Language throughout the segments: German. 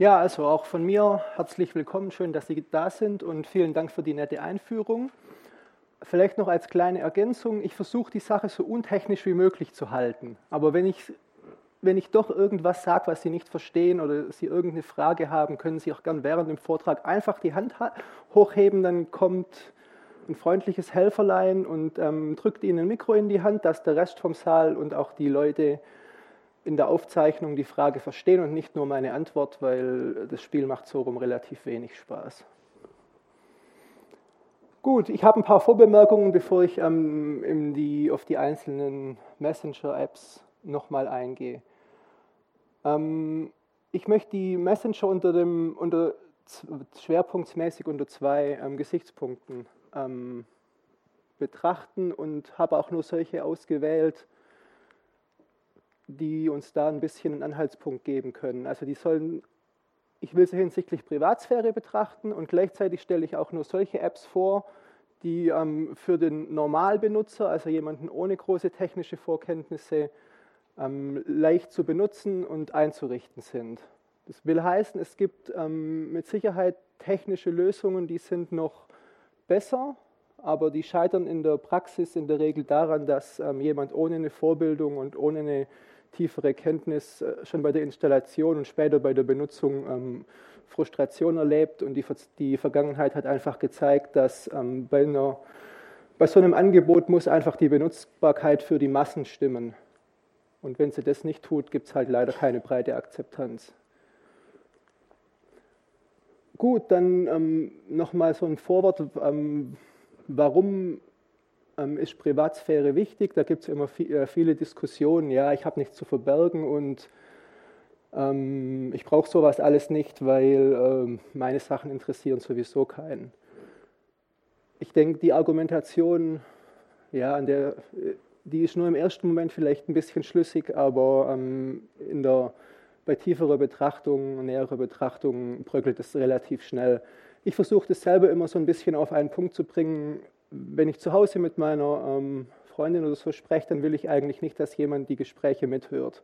Ja, also auch von mir herzlich willkommen, schön, dass Sie da sind und vielen Dank für die nette Einführung. Vielleicht noch als kleine Ergänzung, ich versuche die Sache so untechnisch wie möglich zu halten. Aber wenn ich, wenn ich doch irgendwas sage, was Sie nicht verstehen oder Sie irgendeine Frage haben, können Sie auch gern während dem Vortrag einfach die Hand hochheben, dann kommt ein freundliches Helferlein und ähm, drückt Ihnen ein Mikro in die Hand, dass der Rest vom Saal und auch die Leute in der Aufzeichnung die Frage verstehen und nicht nur meine Antwort, weil das Spiel macht so rum relativ wenig Spaß. Gut, ich habe ein paar Vorbemerkungen, bevor ich ähm, die, auf die einzelnen Messenger-Apps nochmal eingehe. Ähm, ich möchte die Messenger unter dem, unter, schwerpunktsmäßig unter zwei ähm, Gesichtspunkten ähm, betrachten und habe auch nur solche ausgewählt, die uns da ein bisschen einen Anhaltspunkt geben können. Also die sollen ich will sie hinsichtlich Privatsphäre betrachten und gleichzeitig stelle ich auch nur solche Apps vor, die ähm, für den Normalbenutzer, also jemanden ohne große technische Vorkenntnisse, ähm, leicht zu benutzen und einzurichten sind. Das will heißen, es gibt ähm, mit Sicherheit technische Lösungen, die sind noch besser, aber die scheitern in der Praxis in der Regel daran, dass ähm, jemand ohne eine Vorbildung und ohne eine tiefere Kenntnis äh, schon bei der Installation und später bei der Benutzung ähm, Frustration erlebt. Und die, die, Vergangenheit hat einfach gezeigt, dass ähm, bei, einer, bei so einem Angebot muss einfach die Benutzbarkeit für die Massen stimmen. Und wenn sie das nicht tut, gibt es halt leider keine breite Akzeptanz. Gut, dann ähm, nochmal so ein Vorwort, ähm, warum ist Privatsphäre wichtig? Da gibt es immer äh, viele Diskussionen. Ja, ich habe nichts zu verbergen und ähm, ich brauche sowas alles nicht, weil ähm, meine Sachen interessieren sowieso keinen. Ich denke, die Argumentation, ja, an der, die ist nur im ersten Moment vielleicht ein bisschen schlüssig, aber ähm, in der, bei tieferer Betrachtung, näherer Betrachtung bröckelt es relativ schnell. Ich versuche das selber immer so ein bisschen auf einen Punkt zu bringen, wenn ich zu Hause mit meiner ähm, Freundin oder so spreche, dann will ich eigentlich nicht, dass jemand die Gespräche mithört.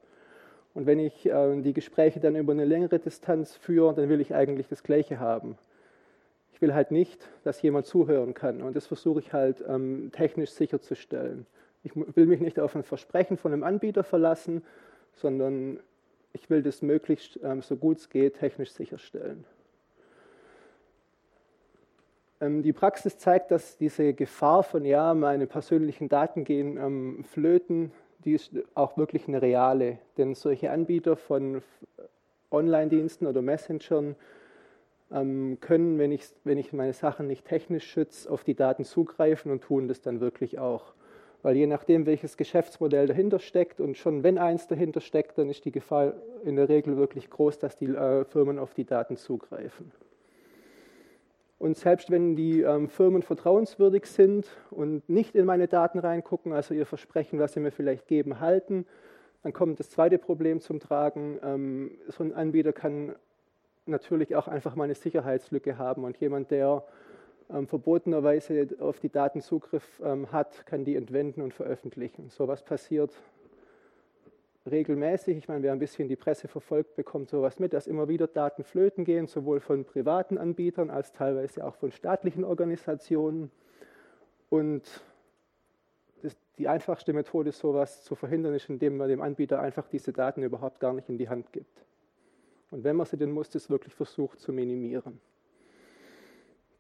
Und wenn ich äh, die Gespräche dann über eine längere Distanz führe, dann will ich eigentlich das Gleiche haben. Ich will halt nicht, dass jemand zuhören kann. Und das versuche ich halt ähm, technisch sicherzustellen. Ich will mich nicht auf ein Versprechen von einem Anbieter verlassen, sondern ich will das möglichst ähm, so gut es geht technisch sicherstellen. Ähm, die Praxis zeigt, dass diese Gefahr von, ja, meine persönlichen Daten gehen ähm, flöten, die ist auch wirklich eine reale. Denn solche Anbieter von Online-Diensten oder Messengern ähm, können, wenn ich, wenn ich meine Sachen nicht technisch schütze, auf die Daten zugreifen und tun das dann wirklich auch. Weil je nachdem, welches Geschäftsmodell dahinter steckt und schon wenn eins dahinter steckt, dann ist die Gefahr in der Regel wirklich groß, dass die äh, Firmen auf die Daten zugreifen. Und selbst wenn die ähm, Firmen vertrauenswürdig sind und nicht in meine Daten reingucken, also ihr Versprechen, was sie mir vielleicht geben, halten, dann kommt das zweite Problem zum Tragen. Ähm, so ein Anbieter kann natürlich auch einfach mal eine Sicherheitslücke haben und jemand, der ähm, verbotenerweise auf die Daten Zugriff ähm, hat, kann die entwenden und veröffentlichen. So was passiert regelmäßig, ich meine, wer ein bisschen die Presse verfolgt, bekommt sowas mit, dass immer wieder Daten flöten gehen, sowohl von privaten Anbietern als teilweise auch von staatlichen Organisationen. Und das, die einfachste Methode, sowas zu verhindern, ist, indem man dem Anbieter einfach diese Daten überhaupt gar nicht in die Hand gibt. Und wenn man sie denn muss, das wirklich versucht zu minimieren.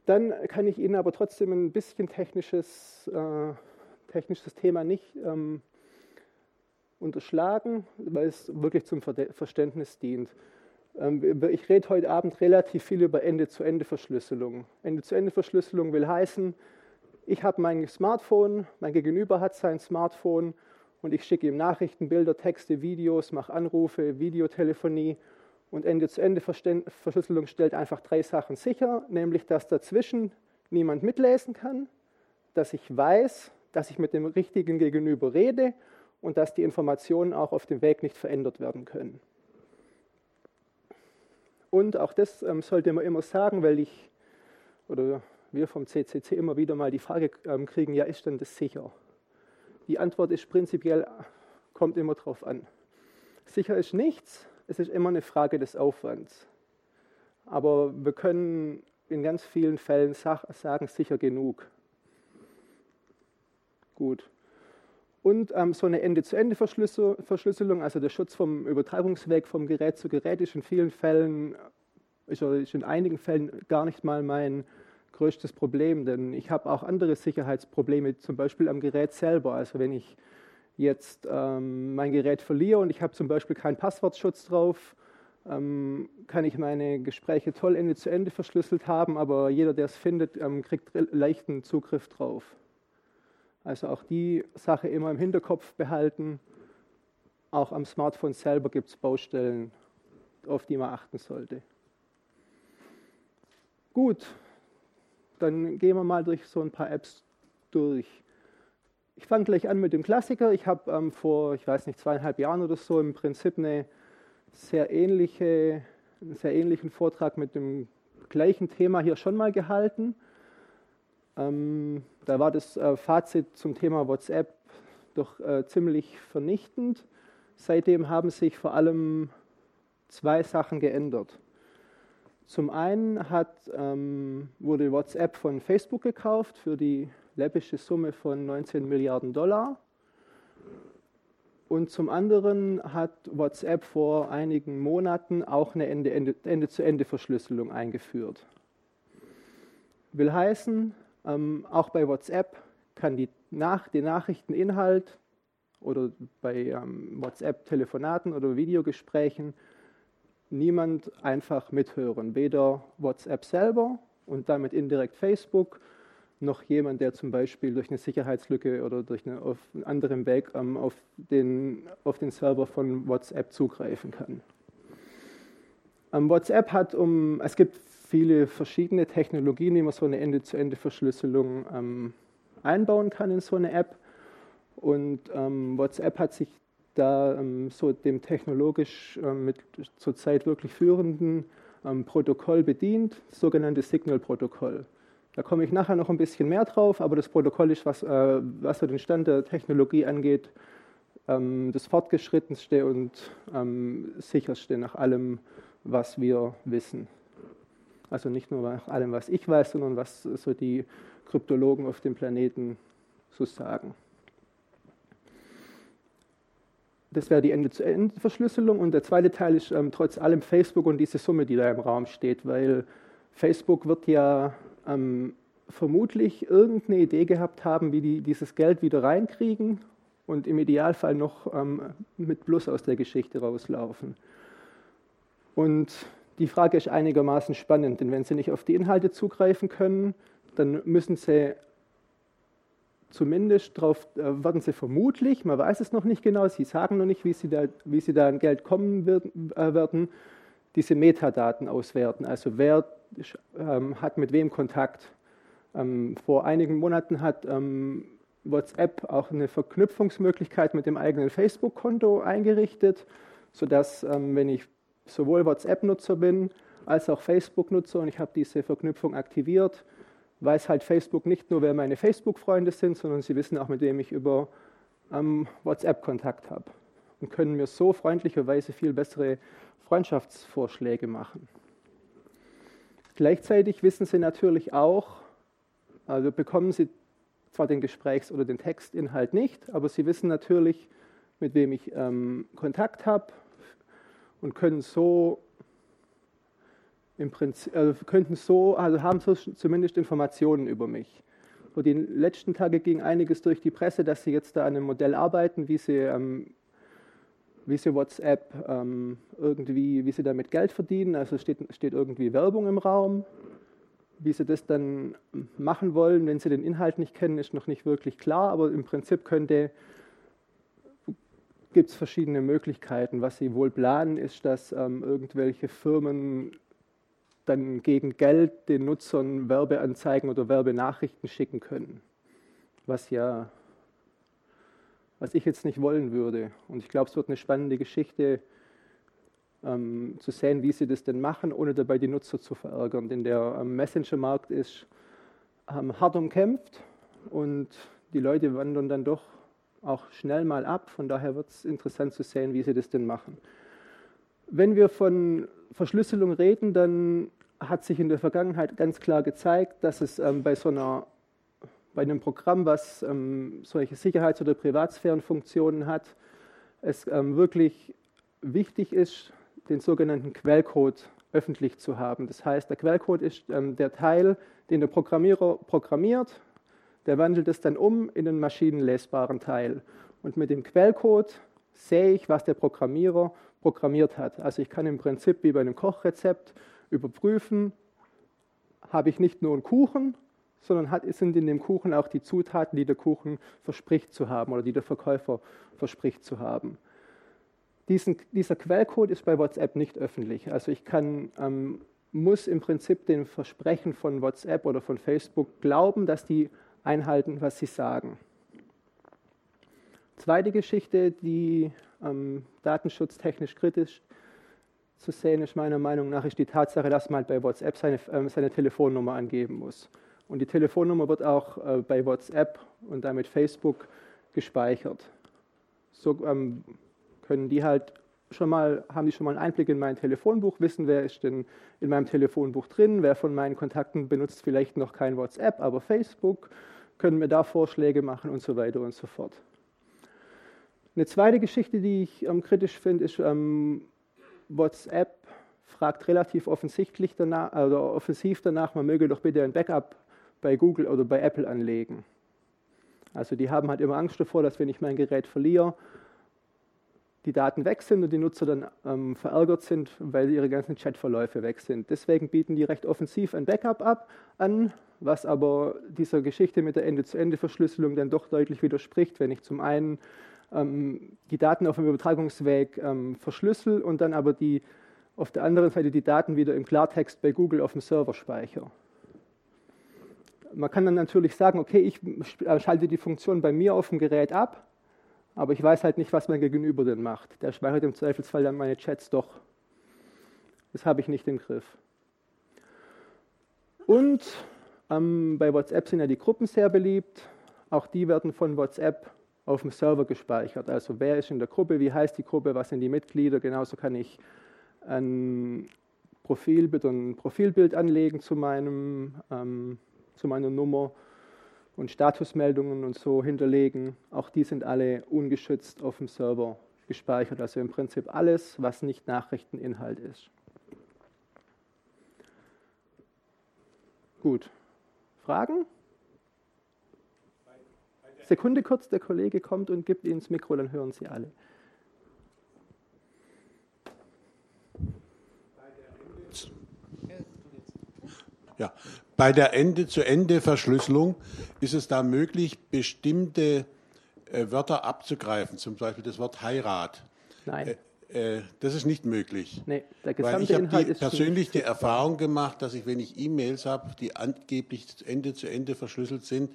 Dann kann ich Ihnen aber trotzdem ein bisschen technisches, äh, technisches Thema nicht ähm, unterschlagen, weil es wirklich zum Verständnis dient. Ähm, ich rede heute Abend relativ viel über Ende-zu-Ende-Verschlüsselung. Ende-zu-Ende-Verschlüsselung will heißen, ich habe mein Smartphone, mein Gegenüber hat sein Smartphone und ich schicke ihm Nachrichten, Bilder, Texte, Videos, mache Anrufe, Videotelefonie und Ende-zu-Ende-Verschlüsselung stellt einfach drei Sachen sicher, nämlich dass dazwischen niemand mitlesen kann, dass ich weiß, dass ich mit dem richtigen Gegenüber rede und dass die Informationen auch auf dem Weg nicht verändert werden können. Und auch das ähm, sollte man immer sagen, weil ich oder wir vom CCC immer wieder mal die Frage ähm, kriegen, ja, ist denn das sicher? Die Antwort ist prinzipiell, kommt immer drauf an. Sicher ist nichts, es ist immer eine Frage des Aufwands. aber wir können in ganz vielen Fällen sagen, sicher genug. Gut. Und ähm, so eine Ende-zu-Ende-Verschlüsselung, also der Schutz vom Übertragungsweg vom Gerät zu Gerät, ist in vielen Fällen, ist in einigen Fällen gar nicht mal mein größtes Problem, denn ich habe auch andere Sicherheitsprobleme, zum Beispiel am Gerät selber. Also wenn ich jetzt ähm, mein Gerät verliere und ich habe zum Beispiel keinen Passwortschutz drauf, ähm, kann ich meine Gespräche toll Ende zu Ende verschlüsselt haben, aber jeder, der es findet, ähm, kriegt leichten Zugriff drauf. Also auch die Sache immer im Hinterkopf behalten. Auch am Smartphone selber gibt es Baustellen, auf die man achten sollte. Gut, dann gehen wir mal durch so ein paar Apps durch. Ich fange gleich an mit dem Klassiker. Ich habe ähm, vor, ich weiß nicht, zweieinhalb Jahren oder so im Prinzip eine sehr ähnliche, einen sehr ähnlichen Vortrag mit dem gleichen Thema hier schon mal gehalten. Ähm, da war das äh, Fazit zum Thema WhatsApp doch äh, ziemlich vernichtend. Seitdem haben sich vor allem zwei Sachen geändert. Zum einen hat, ähm, wurde WhatsApp von Facebook gekauft für die läppische Summe von 19 Milliarden Dollar. Und zum anderen hat WhatsApp vor einigen Monaten auch eine Ende-zu-Ende-Verschlüsselung eingeführt. Will heißen, ähm, auch bei WhatsApp kann die nach, den Nachrichteninhalt oder bei ähm, WhatsApp-Telefonaten oder Videogesprächen niemand einfach mithören. Weder WhatsApp selber und damit indirekt Facebook, noch jemand, der zum Beispiel durch eine Sicherheitslücke oder durch eine, auf einen anderen Weg ähm, auf, den, auf den Server von WhatsApp zugreifen kann. Ähm, WhatsApp hat um, es gibt viele verschiedene Technologien, wie man so eine Ende-zu-Ende-Verschlüsselung ähm, einbauen kann in so eine App. Und ähm, WhatsApp hat sich da ähm, so dem technologisch ähm, mit zurzeit wirklich führenden ähm, Protokoll bedient, das sogenannte Signal-Protokoll. Da komme ich nachher noch ein bisschen mehr drauf, aber das Protokoll ist, was, äh, was so den Stand der Technologie angeht, ähm, das fortgeschrittenste und sicherste nach allem, was wir wissen. Also nicht nur nach allem, was ich weiß, sondern was so die Kryptologen auf dem Planeten so sagen. Das wäre die Ende-zu-Ende-Verschlüsselung. Und der zweite Teil ist ähm, trotz allem Facebook und diese Summe, die da im Raum steht, weil Facebook wird ja ähm, vermutlich irgendeine Idee gehabt haben, wie die dieses Geld wieder reinkriegen und im Idealfall noch ähm, mit Plus aus der Geschichte rauslaufen. Und die Frage ist einigermaßen spannend, denn wenn Sie nicht auf die Inhalte zugreifen können, dann müssen Sie zumindest darauf äh, werden sie vermutlich, man weiß es noch nicht genau, sie sagen noch nicht, wie sie da, wie sie da an Geld kommen wird, äh, werden, diese Metadaten auswerten. Also wer ähm, hat mit wem Kontakt. Ähm, vor einigen Monaten hat ähm, WhatsApp auch eine Verknüpfungsmöglichkeit mit dem eigenen Facebook-Konto eingerichtet, sodass, ähm, wenn ich sowohl WhatsApp-Nutzer bin als auch Facebook-Nutzer und ich habe diese Verknüpfung aktiviert, weiß halt Facebook nicht nur, wer meine Facebook-Freunde sind, sondern sie wissen auch, mit wem ich über ähm, WhatsApp Kontakt habe und können mir so freundlicherweise viel bessere Freundschaftsvorschläge machen. Gleichzeitig wissen sie natürlich auch, also bekommen sie zwar den Gesprächs- oder den Textinhalt nicht, aber sie wissen natürlich, mit wem ich ähm, Kontakt habe und können so im Prinzip, also könnten so, also haben so zumindest Informationen über mich. Vor den letzten Tagen ging einiges durch die Presse, dass sie jetzt da an einem Modell arbeiten, wie sie, ähm, wie sie WhatsApp ähm, irgendwie, wie sie damit Geld verdienen. Also steht, steht irgendwie Werbung im Raum. Wie sie das dann machen wollen, wenn sie den Inhalt nicht kennen, ist noch nicht wirklich klar, aber im Prinzip könnte gibt es verschiedene Möglichkeiten. Was sie wohl planen, ist, dass ähm, irgendwelche Firmen dann gegen Geld den Nutzern Werbeanzeigen oder Werbenachrichten schicken können. Was ja, was ich jetzt nicht wollen würde. Und ich glaube, es wird eine spannende Geschichte ähm, zu sehen, wie sie das denn machen, ohne dabei die Nutzer zu verärgern. Denn der ähm, Messenger-Markt ist ähm, hart umkämpft und die Leute wandern dann doch auch schnell mal ab. Von daher wird es interessant zu sehen, wie sie das denn machen. Wenn wir von Verschlüsselung reden, dann hat sich in der Vergangenheit ganz klar gezeigt, dass es ähm, bei so einer bei einem Programm, was ähm, solche Sicherheits- oder Privatsphärenfunktionen hat, es ähm, wirklich wichtig ist, den sogenannten Quellcode öffentlich zu haben. Das heißt, der Quellcode ist ähm, der Teil, den der Programmierer programmiert, der wandelt es dann um in den maschinenlesbaren Teil. Und mit dem Quellcode sehe ich, was der Programmierer programmiert hat. Also ich kann im Prinzip wie bei einem Kochrezept überprüfen, habe ich nicht nur einen Kuchen, sondern sind in dem Kuchen auch die Zutaten, die der Kuchen verspricht zu haben oder die der Verkäufer verspricht zu haben. Diesen, dieser Quellcode ist bei WhatsApp nicht öffentlich. Also ich kann, ähm, muss im Prinzip den Versprechen von WhatsApp oder von Facebook glauben, dass die einhalten, was sie sagen. Zweite Geschichte, die ähm, datenschutztechnisch kritisch zu sehen ist, meiner Meinung nach, ist die Tatsache, dass man bei WhatsApp seine, ähm, seine Telefonnummer angeben muss. Und die Telefonnummer wird auch äh, bei WhatsApp und damit Facebook gespeichert. So ähm, können die halt schon mal, haben die schon mal einen Einblick in mein Telefonbuch, wissen, wer ist denn in meinem Telefonbuch drin, wer von meinen Kontakten benutzt vielleicht noch kein WhatsApp, aber Facebook, können mir da Vorschläge machen und so weiter und so fort. Eine zweite Geschichte, die ich ähm, kritisch finde, ist, ähm, WhatsApp fragt relativ offensichtlich danach, oder offensiv danach, man möge doch bitte ein Backup bei Google oder bei Apple anlegen. Also die haben halt immer Angst davor, dass wenn ich mein Gerät verliere, die Daten weg sind und die Nutzer dann ähm, verärgert sind, weil ihre ganzen Chatverläufe weg sind. Deswegen bieten die recht offensiv ein Backup ab an, was aber dieser Geschichte mit der Ende-zu-Ende-Verschlüsselung dann doch deutlich widerspricht, wenn ich zum einen ähm, die Daten auf dem Übertragungsweg ähm, verschlüssel und dann aber die, auf der anderen Seite die Daten wieder im Klartext bei Google auf dem Server speichere. Man kann dann natürlich sagen, okay, ich schalte die Funktion bei mir auf dem Gerät ab aber ich weiß halt nicht, was mein Gegenüber denn macht. Der speichert im Zweifelsfall dann meine Chats doch. Das habe ich nicht im Griff. Und ähm, bei WhatsApp sind ja die Gruppen sehr beliebt. Auch die werden von WhatsApp auf dem Server gespeichert. Also wer ist in der Gruppe, wie heißt die Gruppe, was sind die Mitglieder. Genauso kann ich ein Profilbild, ein Profilbild anlegen zu, meinem, ähm, zu meiner Nummer und Statusmeldungen und so hinterlegen. Auch die sind alle ungeschützt auf dem Server gespeichert. Also im Prinzip alles, was nicht Nachrichteninhalt ist. Gut. Fragen? Sekunde kurz, der Kollege kommt und gibt Ihnen das Mikro, dann hören Sie alle. Ja, bei der Ende-zu-Ende-Verschlüsselung ist es da möglich, bestimmte äh, Wörter abzugreifen, zum Beispiel das Wort Heirat. Nein. Äh, äh, das ist nicht möglich. Nee, der gesamte Weil ich habe persönlich die Erfahrung gemacht, dass ich, wenn ich E-Mails habe, die angeblich Ende zu Ende verschlüsselt sind,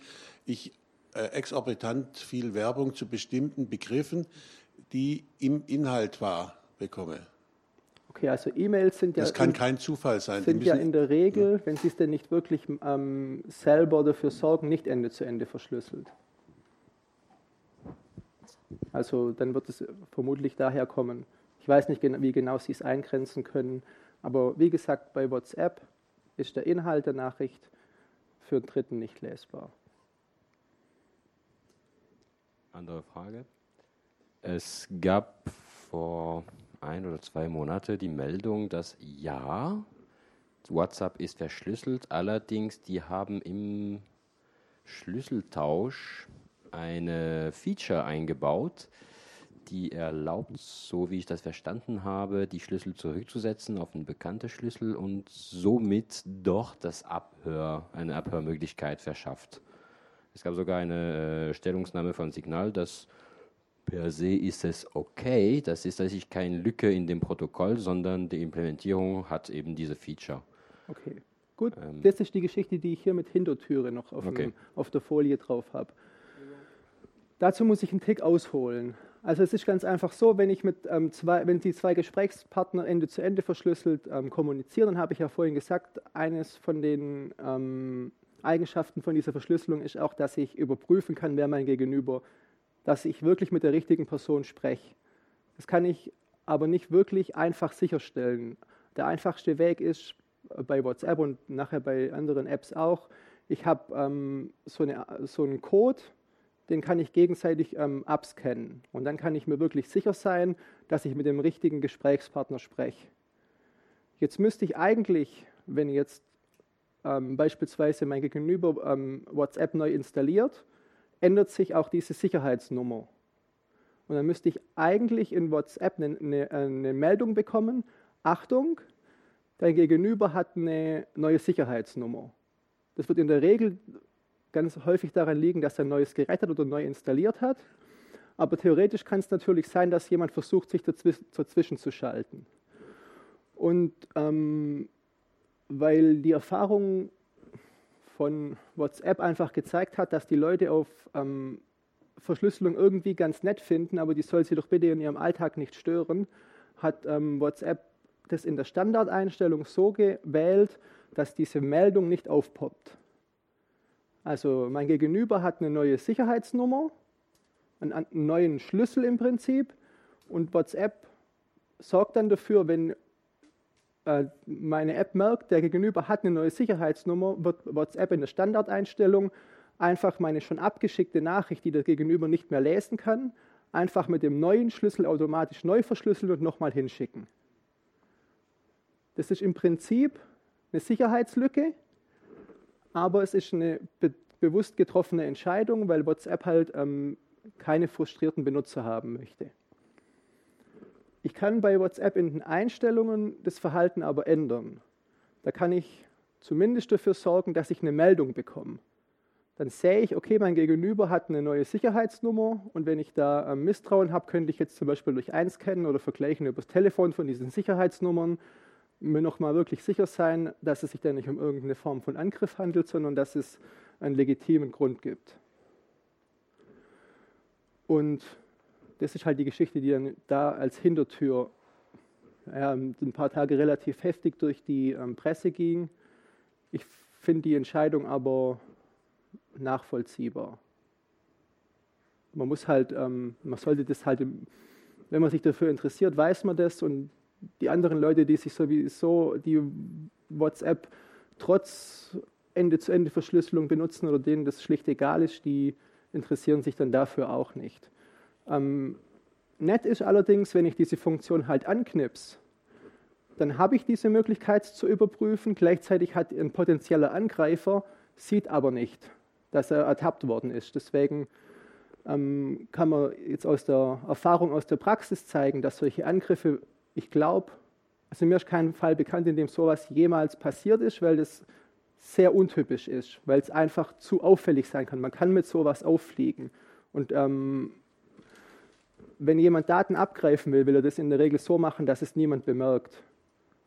ich äh, exorbitant viel Werbung zu bestimmten Begriffen, die im Inhalt war, bekomme. Okay, also E-Mails sind ja. Das kann in, kein Zufall sein. Sind ja in der Regel, ja. wenn Sie es denn nicht wirklich ähm, selber dafür sorgen, nicht Ende zu Ende verschlüsselt. Also dann wird es vermutlich daher kommen. Ich weiß nicht, wie genau Sie es eingrenzen können, aber wie gesagt, bei WhatsApp ist der Inhalt der Nachricht für den Dritten nicht lesbar. Andere Frage. Es gab vor ein oder zwei Monate die Meldung, dass ja, WhatsApp ist verschlüsselt, allerdings die haben im Schlüsseltausch eine Feature eingebaut, die erlaubt, so wie ich das verstanden habe, die Schlüssel zurückzusetzen auf einen bekannten Schlüssel und somit doch das Abhör, eine Abhörmöglichkeit verschafft. Es gab sogar eine äh, Stellungnahme von Signal, dass per se ist es okay. Das ist tatsächlich keine Lücke in dem Protokoll, sondern die Implementierung hat eben diese Feature. Okay, gut. Ähm, das ist die Geschichte, die ich hier mit Hintertüre noch auf, okay. dem, auf der Folie drauf habe. Dazu muss ich einen Tick ausholen. Also es ist ganz einfach so, wenn ich mit ähm, zwei, wenn die zwei Gesprächspartner Ende zu Ende verschlüsselt ähm, kommunizieren, dann habe ich ja vorhin gesagt, eines von den ähm, Eigenschaften von dieser Verschlüsselung ist auch, dass ich überprüfen kann, wer mein Gegenüber dass ich wirklich mit der richtigen Person spreche. Das kann ich aber nicht wirklich einfach sicherstellen. Der einfachste Weg ist bei WhatsApp und nachher bei anderen Apps auch, ich habe ähm, so, eine, so einen Code, den kann ich gegenseitig ähm, abscannen. Und dann kann ich mir wirklich sicher sein, dass ich mit dem richtigen Gesprächspartner spreche. Jetzt müsste ich eigentlich, wenn jetzt ähm, beispielsweise mein Gegenüber ähm, WhatsApp neu installiert, ändert sich auch diese Sicherheitsnummer. Und dann müsste ich eigentlich in WhatsApp eine, eine, eine Meldung bekommen, Achtung, dein Gegenüber hat eine neue Sicherheitsnummer. Das wird in der Regel ganz häufig daran liegen, dass er ein neues Gerät hat oder neu installiert hat. Aber theoretisch kann es natürlich sein, dass jemand versucht, sich dazwischen zu schalten. Und ähm, weil die Erfahrung von WhatsApp einfach gezeigt hat, dass die Leute auf ähm, Verschlüsselung irgendwie ganz nett finden, aber die soll sie doch bitte in ihrem Alltag nicht stören, hat ähm, WhatsApp das in der Standardeinstellung so gewählt, dass diese Meldung nicht aufpoppt. Also mein Gegenüber hat eine neue Sicherheitsnummer, einen, einen neuen Schlüssel im Prinzip und WhatsApp sorgt dann dafür, wenn meine App merkt, der Gegenüber hat eine neue Sicherheitsnummer, wird WhatsApp in der Standardeinstellung einfach meine schon abgeschickte Nachricht, die der Gegenüber nicht mehr lesen kann, einfach mit dem neuen Schlüssel automatisch neu verschlüsseln und nochmal hinschicken. Das ist im Prinzip eine Sicherheitslücke, aber es ist eine be bewusst getroffene Entscheidung, weil WhatsApp halt ähm, keine frustrierten Benutzer haben möchte. Ich kann bei WhatsApp in den Einstellungen das Verhalten aber ändern. Da kann ich zumindest dafür sorgen, dass ich eine Meldung bekomme. Dann sehe ich, okay, mein Gegenüber hat eine neue Sicherheitsnummer und wenn ich da ähm, Misstrauen habe, könnte ich jetzt zum Beispiel durch eins kennen oder vergleichen über das Telefon von diesen Sicherheitsnummern mir nochmal wirklich sicher sein, dass es sich da nicht um irgendeine Form von Angriff handelt, sondern dass es einen legitimen Grund gibt. Und das ist halt die Geschichte, die dann da als Hintertür ja, ein paar Tage relativ heftig durch die ähm, Presse ging. Ich finde die Entscheidung aber nachvollziehbar. Man muss halt, ähm, man sollte das halt, wenn man sich dafür interessiert, weiß man das und die anderen Leute, die sich sowieso die WhatsApp trotz Ende-zu-Ende-Verschlüsselung benutzen oder denen das schlicht egal ist, die interessieren sich dann dafür auch nicht. Ähm, nett ist allerdings, wenn ich diese Funktion halt anknipse, dann habe ich diese Möglichkeit zu überprüfen. Gleichzeitig hat ein potenzieller Angreifer, sieht aber nicht, dass er ertappt worden ist. Deswegen ähm, kann man jetzt aus der Erfahrung aus der Praxis zeigen, dass solche Angriffe ich glaube, also mir ist kein Fall bekannt, in dem sowas jemals passiert ist, weil das sehr untypisch ist, weil es einfach zu auffällig sein kann. Man kann mit sowas auffliegen. Und ähm, wenn jemand Daten abgreifen will, will er das in der Regel so machen, dass es niemand bemerkt.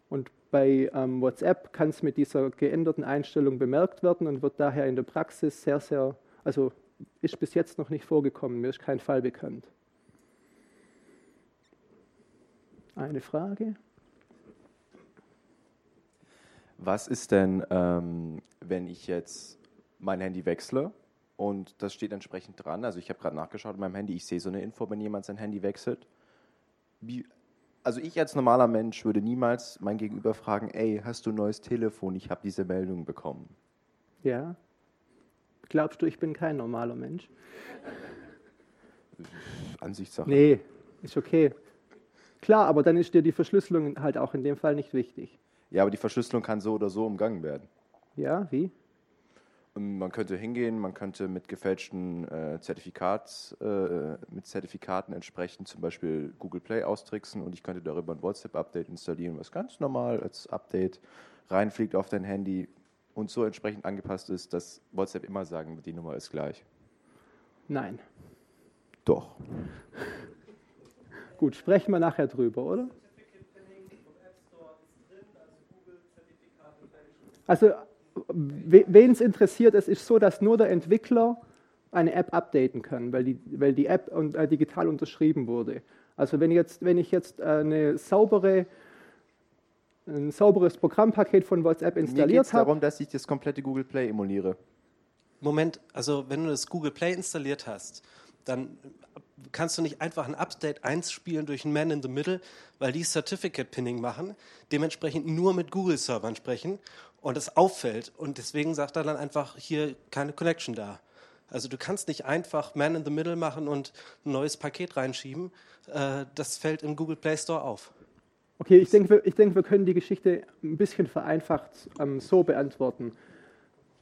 Und bei ähm, WhatsApp kann es mit dieser geänderten Einstellung bemerkt werden und wird daher in der Praxis sehr, sehr, also ist bis jetzt noch nicht vorgekommen, mir ist kein Fall bekannt. Eine Frage? Was ist denn, ähm, wenn ich jetzt mein Handy wechsle und das steht entsprechend dran? Also ich habe gerade nachgeschaut in meinem Handy, ich sehe so eine Info, wenn jemand sein Handy wechselt. Wie, also ich als normaler Mensch würde niemals mein Gegenüber fragen, ey, hast du ein neues Telefon? Ich habe diese Meldung bekommen. Ja. Glaubst du, ich bin kein normaler Mensch? Ansichtssache. Nee, ist okay. Klar, aber dann ist dir die Verschlüsselung halt auch in dem Fall nicht wichtig. Ja, aber die Verschlüsselung kann so oder so umgangen werden. Ja, wie? Man könnte hingehen, man könnte mit gefälschten äh, Zertifikats, äh, mit Zertifikaten entsprechend zum Beispiel Google Play austricksen und ich könnte darüber ein WhatsApp-Update installieren, was ganz normal als Update reinfliegt auf dein Handy und so entsprechend angepasst ist, dass WhatsApp immer sagen wird, die Nummer ist gleich. Nein. Doch. Gut, sprechen wir nachher drüber, oder? Also, wen es interessiert, es ist so, dass nur der Entwickler eine App updaten kann, weil die, weil die App äh, digital unterschrieben wurde. Also wenn, jetzt, wenn ich jetzt äh, eine saubere, ein sauberes Programmpaket von WhatsApp installiert habe. Mir geht es darum, dass ich das komplette Google Play emuliere. Moment, also wenn du das Google Play installiert hast, dann kannst du nicht einfach ein Update 1 spielen durch ein Man in the Middle, weil die Certificate Pinning machen, dementsprechend nur mit Google-Servern sprechen und es auffällt. Und deswegen sagt er dann einfach hier keine Connection da. Also du kannst nicht einfach Man in the Middle machen und ein neues Paket reinschieben. Äh, das fällt im Google Play Store auf. Okay, ich denke, ich denke, wir können die Geschichte ein bisschen vereinfacht ähm, so beantworten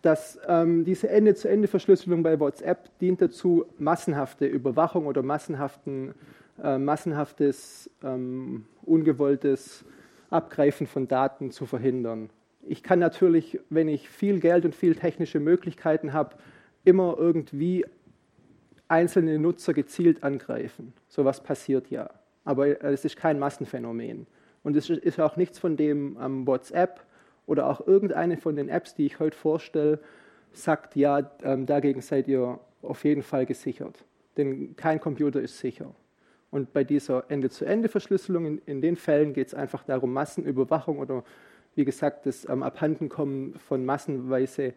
dass ähm, diese Ende-zu-Ende-Verschlüsselung bei WhatsApp dient dazu, massenhafte Überwachung oder massenhaften, äh, massenhaftes, ähm, ungewolltes Abgreifen von Daten zu verhindern. Ich kann natürlich, wenn ich viel Geld und viel technische Möglichkeiten habe, immer irgendwie einzelne Nutzer gezielt angreifen. So etwas passiert ja. Aber es ist kein Massenphänomen. Und es ist auch nichts von dem ähm, WhatsApp oder auch irgendeine von den Apps, die ich heute vorstelle, sagt, ja, ähm, dagegen seid ihr auf jeden Fall gesichert. Denn kein Computer ist sicher. Und bei dieser Ende-zu-Ende-Verschlüsselung, in, in, den Fällen geht es einfach darum, Massenüberwachung oder wie gesagt, das ähm, Abhandenkommen von massenweise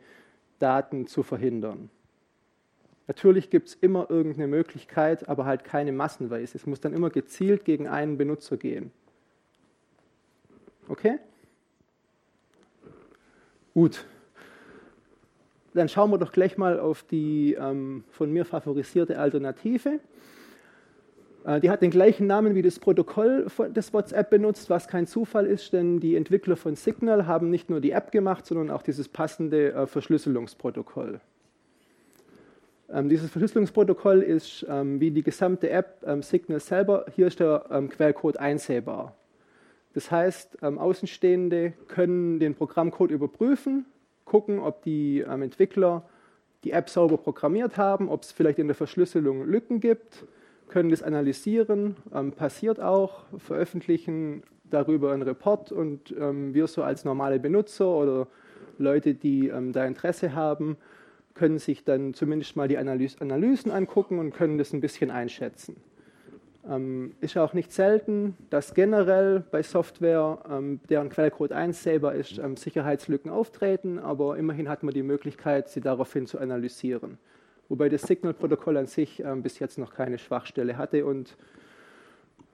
Daten zu verhindern. Natürlich gibt es immer irgendeine Möglichkeit, aber halt keine massenweise. Es muss dann immer gezielt gegen einen Benutzer gehen. Okay? Gut. Dann schauen wir doch gleich mal auf die ähm, von mir favorisierte Alternative. Äh, die hat den gleichen Namen wie das Protokoll des WhatsApp benutzt, was kein Zufall ist, denn die Entwickler von Signal haben nicht nur die App gemacht, sondern auch dieses passende äh, Verschlüsselungsprotokoll. Ähm, dieses Verschlüsselungsprotokoll ist ähm, wie die gesamte App ähm, Signal selber. Hier ist der ähm, Quellcode einsehbar. Das heißt, ähm, Außenstehende können den Programmcode überprüfen, gucken, ob die ähm, Entwickler die App sauber programmiert haben, ob es vielleicht in der Verschlüsselung Lücken gibt, können das analysieren, ähm, passiert auch, veröffentlichen darüber einen Report und wir so als normale Benutzer oder Leute, die da Interesse haben, können sich dann zumindest mal die Analyse, Analysen angucken und können das ein bisschen einschätzen. Ähm, ist auch nicht selten, dass generell bei Software, ähm, deren Quellcode einsehbar ist, ähm, Sicherheitslücken auftreten, aber immerhin hat man die Möglichkeit, sie daraufhin zu analysieren. Wobei das Signal-Protokoll an sich ähm, bis jetzt noch keine Schwachstelle hatte und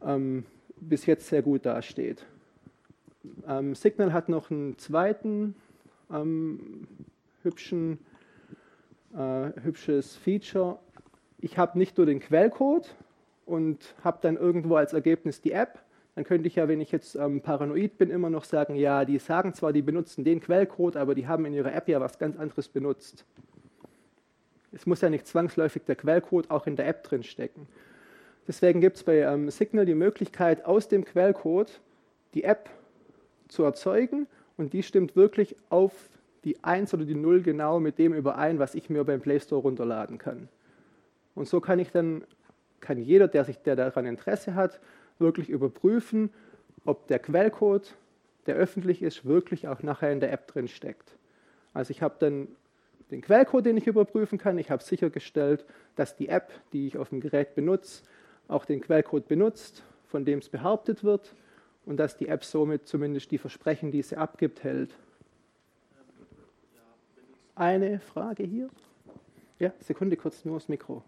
ähm, bis jetzt sehr gut dasteht. Ähm, Signal hat noch einen zweiten hübschen, äh, hübsches Feature. Ich habe nicht nur den Quellcode, und habe dann irgendwo als Ergebnis die App, dann könnte ich ja, wenn ich jetzt ähm, paranoid bin, immer noch sagen, ja, die sagen zwar, die benutzen den Quellcode, aber die haben in ihrer App ja was ganz anderes benutzt. Es muss ja nicht zwangsläufig der Quellcode auch in der App drin stecken. Deswegen gibt es bei ähm, Signal die Möglichkeit, aus dem Quellcode die App zu erzeugen und die stimmt wirklich auf die 1 oder die 0 genau mit dem überein, was ich mir beim Play Store runterladen kann. Und so kann ich dann kann jeder, der, sich, der daran Interesse hat, wirklich überprüfen, ob der Quellcode, der öffentlich ist, wirklich auch nachher in der App drin steckt. Also ich habe dann den Quellcode, den ich überprüfen kann. Ich habe sichergestellt, dass die App, die ich auf dem Gerät benutze, auch den Quellcode benutzt, von dem es behauptet wird und dass die App somit zumindest die Versprechen, die sie abgibt, hält. Eine Frage hier? Ja, Sekunde kurz nur das Mikro.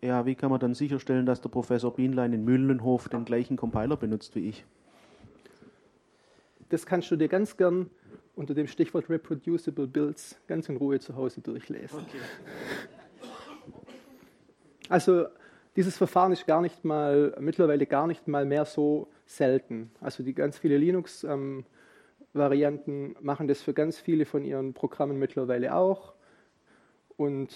Ja, wie kann man dann sicherstellen, dass der Professor Bienlein in Mühlenhof den gleichen Compiler benutzt wie ich? Das kannst du dir ganz gern unter dem Stichwort Reproducible Builds ganz in Ruhe zu Hause durchlesen. Okay. Also dieses Verfahren ist gar nicht mal, mittlerweile gar nicht mal mehr so selten. Also die ganz viele Linux-Varianten ähm, machen das für ganz viele von ihren Programmen mittlerweile auch. Und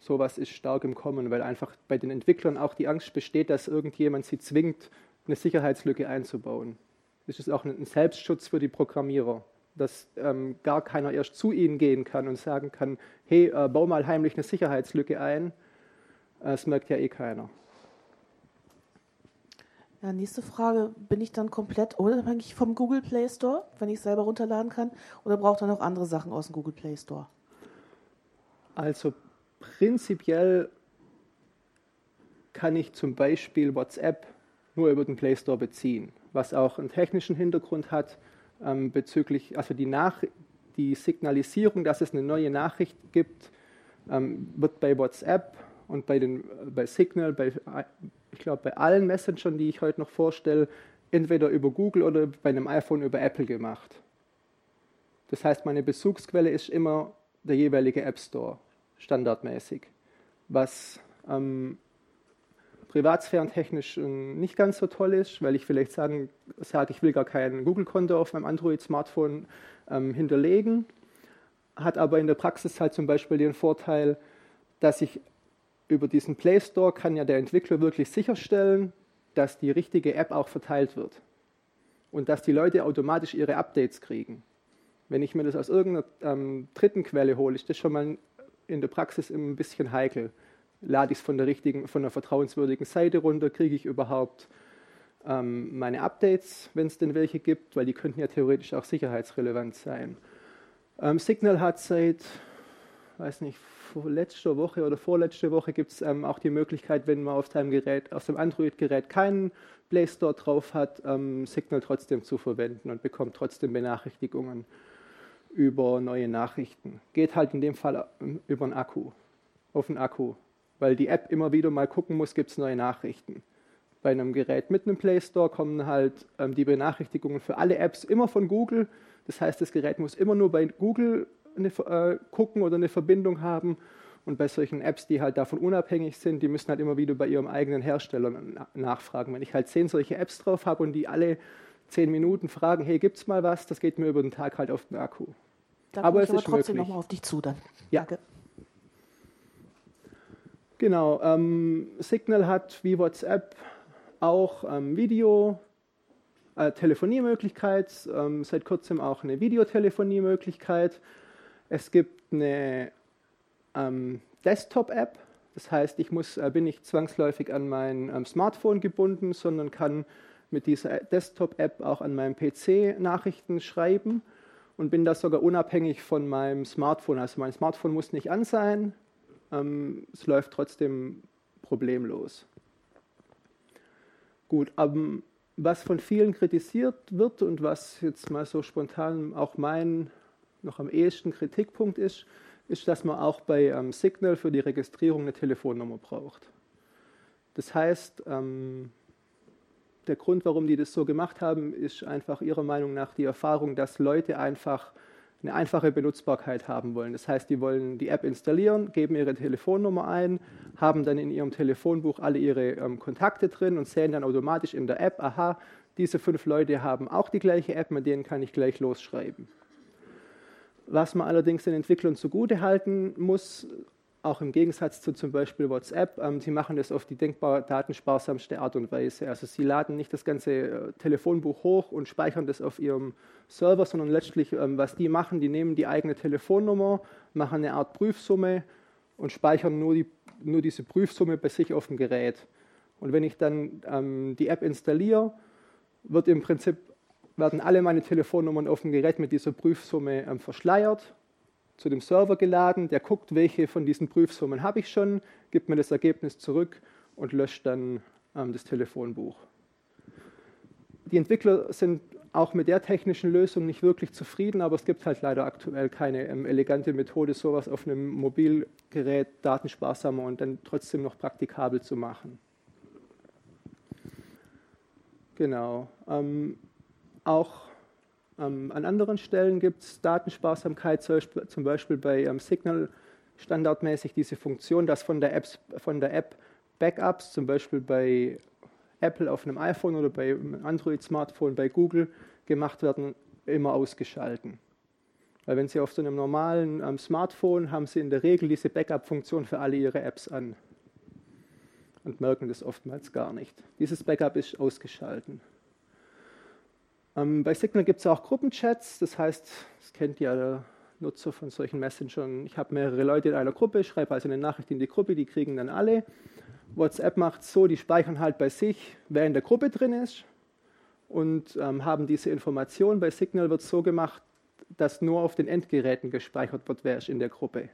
sowas ist stark im Kommen, weil einfach bei den Entwicklern auch die Angst besteht, dass irgendjemand sie zwingt, eine Sicherheitslücke einzubauen. Das ist auch ein Selbstschutz für die Programmierer, dass ähm, gar keiner erst zu ihnen gehen kann und sagen kann, hey, äh, bau mal heimlich eine Sicherheitslücke ein. Das merkt ja eh keiner. Ja, nächste Frage. Bin ich dann komplett unabhängig vom Google Play Store, wenn ich selber runterladen kann? Oder braucht er noch andere Sachen aus dem Google Play Store? Also prinzipiell kann ich zum Beispiel WhatsApp nur über den Play Store beziehen, was auch einen technischen Hintergrund hat ähm, bezüglich, also die, Nach die Signalisierung, dass es eine neue Nachricht gibt, ähm, wird bei WhatsApp und bei, den, bei Signal, bei, ich glaube bei allen Messengern, die ich heute noch vorstelle, entweder über Google oder bei einem iPhone über Apple gemacht. Das heißt, meine Bezugsquelle ist immer der jeweilige App Store, standardmäßig. Was ähm, privatsphärentechnisch nicht ganz so toll ist, weil ich vielleicht sage, ich will gar kein Google-Konto auf meinem Android-Smartphone ähm, hinterlegen, hat aber in der Praxis halt zum Beispiel den Vorteil, dass ich über diesen Play Store kann ja der Entwickler wirklich sicherstellen, dass die richtige App auch verteilt wird und dass die Leute automatisch ihre Updates kriegen. Wenn ich mir das aus irgendeiner ähm, dritten Quelle hole, ist das schon mal in der Praxis ein bisschen heikel. Lade ich es von der richtigen, von der vertrauenswürdigen Seite runter, kriege ich überhaupt ähm, meine Updates, wenn es denn welche gibt, weil die könnten ja theoretisch auch sicherheitsrelevant sein. Ähm, Signal hat seit, weiß nicht, letzter Woche oder vorletzte Woche gibt es ähm, auch die Möglichkeit, wenn man auf seinem Gerät, auf dem Android-Gerät keinen Play Store drauf hat, ähm, Signal trotzdem zu verwenden und bekommt trotzdem Benachrichtigungen über neue Nachrichten. Geht halt in dem Fall ähm, über einen Akku, auf den Akku weil die App immer wieder mal gucken muss, gibt es neue Nachrichten. Bei einem Gerät mit einem Play Store kommen halt ähm, die Benachrichtigungen für alle Apps immer von Google. Das heißt, das Gerät muss immer nur bei Google eine, äh, gucken oder eine Verbindung haben. Und bei solchen Apps, die halt davon unabhängig sind, die müssen halt immer wieder bei ihrem eigenen Hersteller nachfragen. Wenn ich halt zehn solche Apps drauf habe und die alle zehn Minuten fragen, hey, gibt es mal was, das geht mir über den Tag halt auf den Akku. Da aber es aber ist trotzdem nochmal auf dich zu dann. Ja. Danke. Genau, ähm, Signal hat wie WhatsApp auch ähm, Video, äh, Telefoniemöglichkeit, ähm, seit kurzem auch eine Videotelefoniemöglichkeit. Es gibt eine ähm, Desktop-App, das heißt, ich muss, äh, bin nicht zwangsläufig an mein ähm, Smartphone gebunden, sondern kann mit dieser Desktop-App auch an meinem PC Nachrichten schreiben und bin da sogar unabhängig von meinem Smartphone. Also mein Smartphone muss nicht an sein, ähm, es läuft trotzdem problemlos. Gut, aber was von vielen kritisiert wird und was jetzt mal so spontan auch mein noch am ehesten Kritikpunkt ist, ist, dass man auch bei ähm, Signal für die Registrierung eine Telefonnummer braucht. Das heißt, ähm, der Grund, warum die das so gemacht haben, ist einfach ihrer Meinung nach die Erfahrung, dass Leute einfach eine einfache Benutzbarkeit haben wollen. Das heißt, die wollen die App installieren, geben ihre Telefonnummer ein, haben dann in ihrem Telefonbuch alle ihre ähm, Kontakte drin und sehen dann automatisch in der App, aha, diese fünf Leute haben auch die gleiche App, mit denen kann ich gleich losschreiben. Was man allerdings den Entwicklern zugute halten muss, auch im Gegensatz zu zum Beispiel WhatsApp, ähm, sie machen das auf die denkbar datensparsamste Art und Weise. Also sie laden nicht das ganze äh, Telefonbuch hoch und speichern das auf ihrem Server, sondern letztlich, ähm, was die machen, die nehmen die eigene Telefonnummer, machen eine Art Prüfsumme und speichern nur, die, nur diese Prüfsumme bei sich auf dem Gerät. Und wenn ich dann ähm, die App installiere, wird im Prinzip werden alle meine Telefonnummern auf dem Gerät mit dieser Prüfsumme ähm, verschleiert zu dem Server geladen, der guckt, welche von diesen Prüfsummen habe ich schon, gibt mir das Ergebnis zurück und löscht dann ähm, das Telefonbuch. Die Entwickler sind auch mit der technischen Lösung nicht wirklich zufrieden, aber es gibt halt leider aktuell keine ähm, elegante Methode, sowas auf einem Mobilgerät datensparsamer und dann trotzdem noch praktikabel zu machen. Genau. Ähm, auch an anderen Stellen gibt es Datensparsamkeit, zum Beispiel bei ähm, Signal standardmäßig diese Funktion, dass von der, Apps, von der App Backups, zum Beispiel bei Apple auf einem iPhone oder bei einem Android-Smartphone bei Google gemacht werden, immer ausgeschalten. Weil wenn Sie auf so einem normalen ähm, Smartphone haben Sie in der Regel diese Backup-Funktion für alle Ihre Apps an und merken das oftmals gar nicht. Dieses Backup ist ausgeschalten. Ähm, bei Signal gibt es auch Gruppenchats, das heißt, das kennt ja der Nutzer von solchen Messengern. Ich habe mehrere Leute in einer Gruppe, schreibe also eine Nachricht in die Gruppe, die kriegen dann alle. WhatsApp macht so, die speichern halt bei sich, wer in der Gruppe drin ist und ähm, haben diese Information. Bei Signal wird es so gemacht, dass nur auf den Endgeräten gespeichert wird, wer ist in der Gruppe.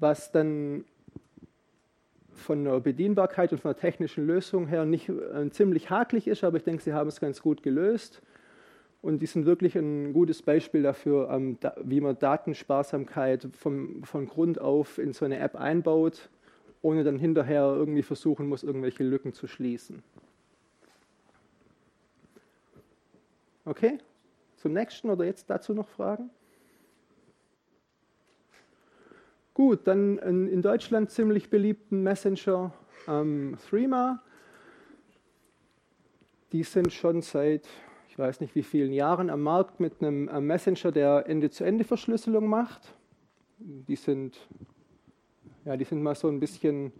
Was dann von der Bedienbarkeit und von der technischen Lösung her nicht äh, ziemlich hakelig ist, aber ich denke, sie haben es ganz gut gelöst. Und die sind wirklich ein gutes Beispiel dafür, ähm, da, wie man Datensparsamkeit vom, von Grund auf in so eine App einbaut, ohne dann hinterher irgendwie versuchen muss, irgendwelche Lücken zu schließen. Okay, zum nächsten oder jetzt dazu noch Fragen? Gut, dann in Deutschland ziemlich beliebten Messenger ähm, Threema. Die sind schon seit, ich weiß nicht wie vielen Jahren am Markt mit einem, einem Messenger, der Ende-zu-Ende-Verschlüsselung macht. Die sind, ja, die sind mal so ein bisschen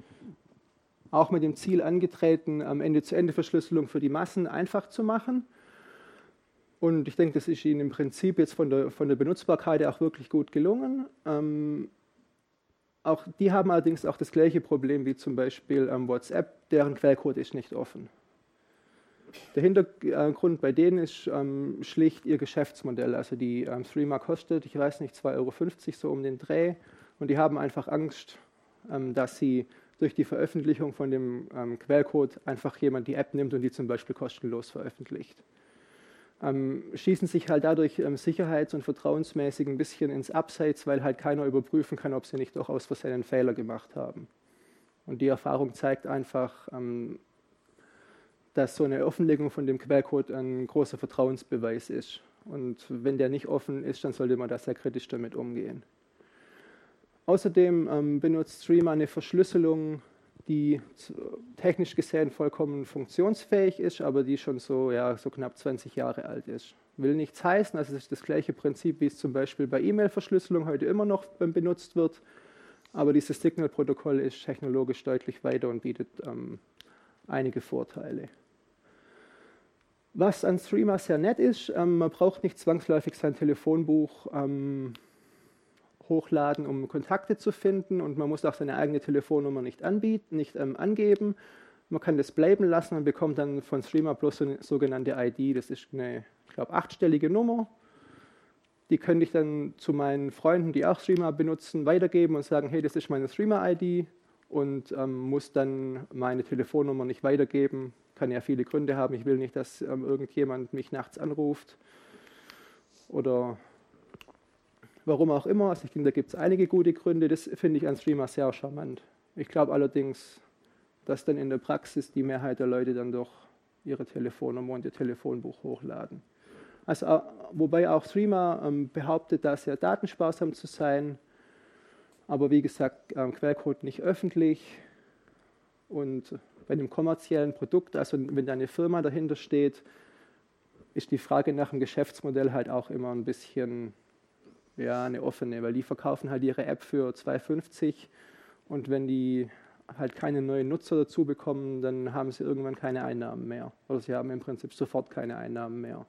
auch mit dem Ziel angetreten, am Ende-zu-Ende-Verschlüsselung für die Massen einfach zu machen. Und ich denke, das ist Ihnen im Prinzip jetzt von der, von der Benutzbarkeit auch wirklich gut gelungen. Ähm, auch, die haben allerdings auch das gleiche Problem wie zum Beispiel ähm, WhatsApp, deren Quellcode ist nicht offen. Der Hintergrund bei denen ist ähm, schlicht ihr Geschäftsmodell. Also die ähm, Threema kostet, ich weiß nicht, 2,50 Euro so um den Dreh. Und die haben einfach Angst, ähm, dass sie durch die Veröffentlichung von dem ähm, Quellcode einfach jemand die App nimmt und die zum Beispiel kostenlos veröffentlicht ähm, schießen sich halt dadurch ähm, sicherheits- und vertrauensmäßig ein bisschen ins Abseits, weil halt keiner überprüfen kann, ob sie nicht doch aus Versehen einen Fehler gemacht haben. Und die Erfahrung zeigt einfach, ähm, dass so eine Offenlegung von dem Quellcode ein großer Vertrauensbeweis ist. Und wenn der nicht offen ist, dann sollte man da sehr kritisch damit umgehen. Außerdem ähm, benutzt Streamer eine Verschlüsselung die technisch gesehen vollkommen funktionsfähig ist, aber die schon so, ja, so knapp 20 Jahre alt ist. Will nichts heißen, also es ist das gleiche Prinzip, wie es zum Beispiel bei E-Mail-Verschlüsselung heute immer noch benutzt wird, aber dieses Signal-Protokoll ist technologisch deutlich weiter und bietet ähm, einige Vorteile. Was an Streamer sehr nett ist, ähm, man braucht nicht zwangsläufig sein Telefonbuch ähm, hochladen, um Kontakte zu finden und man muss auch seine eigene Telefonnummer nicht anbieten, nicht ähm, angeben. Man kann das bleiben lassen und bekommt dann von Streamer Plus eine sogenannte ID. Das ist eine, ich glaube, achtstellige Nummer. Die könnte ich dann zu meinen Freunden, die auch Streamer benutzen, weitergeben und sagen, hey, das ist meine Streamer-ID und ähm, muss dann meine Telefonnummer nicht weitergeben. Kann ja viele Gründe haben. Ich will nicht, dass ähm, irgendjemand mich nachts anruft oder Warum auch immer, also ich denke, da gibt es einige gute Gründe, das finde ich an Streamer sehr charmant. Ich glaube allerdings, dass dann in der Praxis die Mehrheit der Leute dann doch ihre Telefonnummer und ihr Telefonbuch hochladen. Also, wobei auch Streamer ähm, behauptet, da sehr datensparsam zu sein, aber wie gesagt, ähm, Quellcode nicht öffentlich und bei einem kommerziellen Produkt, also wenn da eine Firma dahinter steht, ist die Frage nach dem Geschäftsmodell halt auch immer ein bisschen ja, eine offene, weil die verkaufen halt ihre App für 2,50 und wenn die halt keine neuen Nutzer dazu bekommen, dann haben sie irgendwann keine Einnahmen mehr. Oder sie haben im Prinzip sofort keine Einnahmen mehr.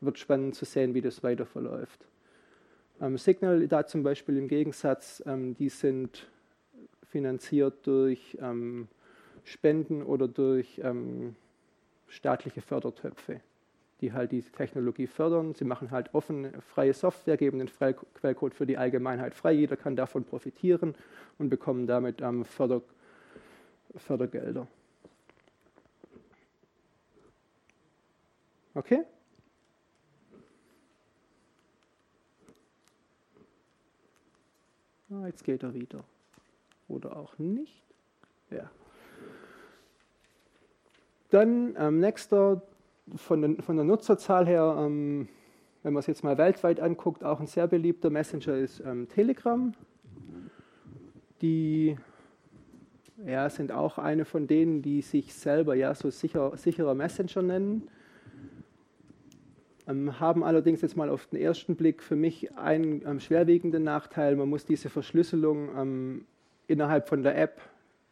Wird spannend zu sehen, wie das weiter verläuft. Ähm, Signal da zum Beispiel im Gegensatz, ähm, die sind finanziert durch ähm, Spenden oder durch ähm, staatliche Fördertöpfe die halt diese Technologie fördern. Sie machen halt offene, freie Software, geben den Quellcode für die Allgemeinheit frei. Jeder kann davon profitieren und bekommen damit ähm, Förder, Fördergelder. Okay? Ah, jetzt geht er wieder. Oder auch nicht. Ja. Dann ähm, nächster von, den, von der Nutzerzahl her, ähm, wenn man es jetzt mal weltweit anguckt, auch ein sehr beliebter Messenger ist ähm, Telegram. Die ja, sind auch eine von denen, die sich selber ja so sicher, sicherer Messenger nennen. Ähm, haben allerdings jetzt mal auf den ersten Blick für mich einen ähm, schwerwiegenden Nachteil. Man muss diese Verschlüsselung ähm, innerhalb von der App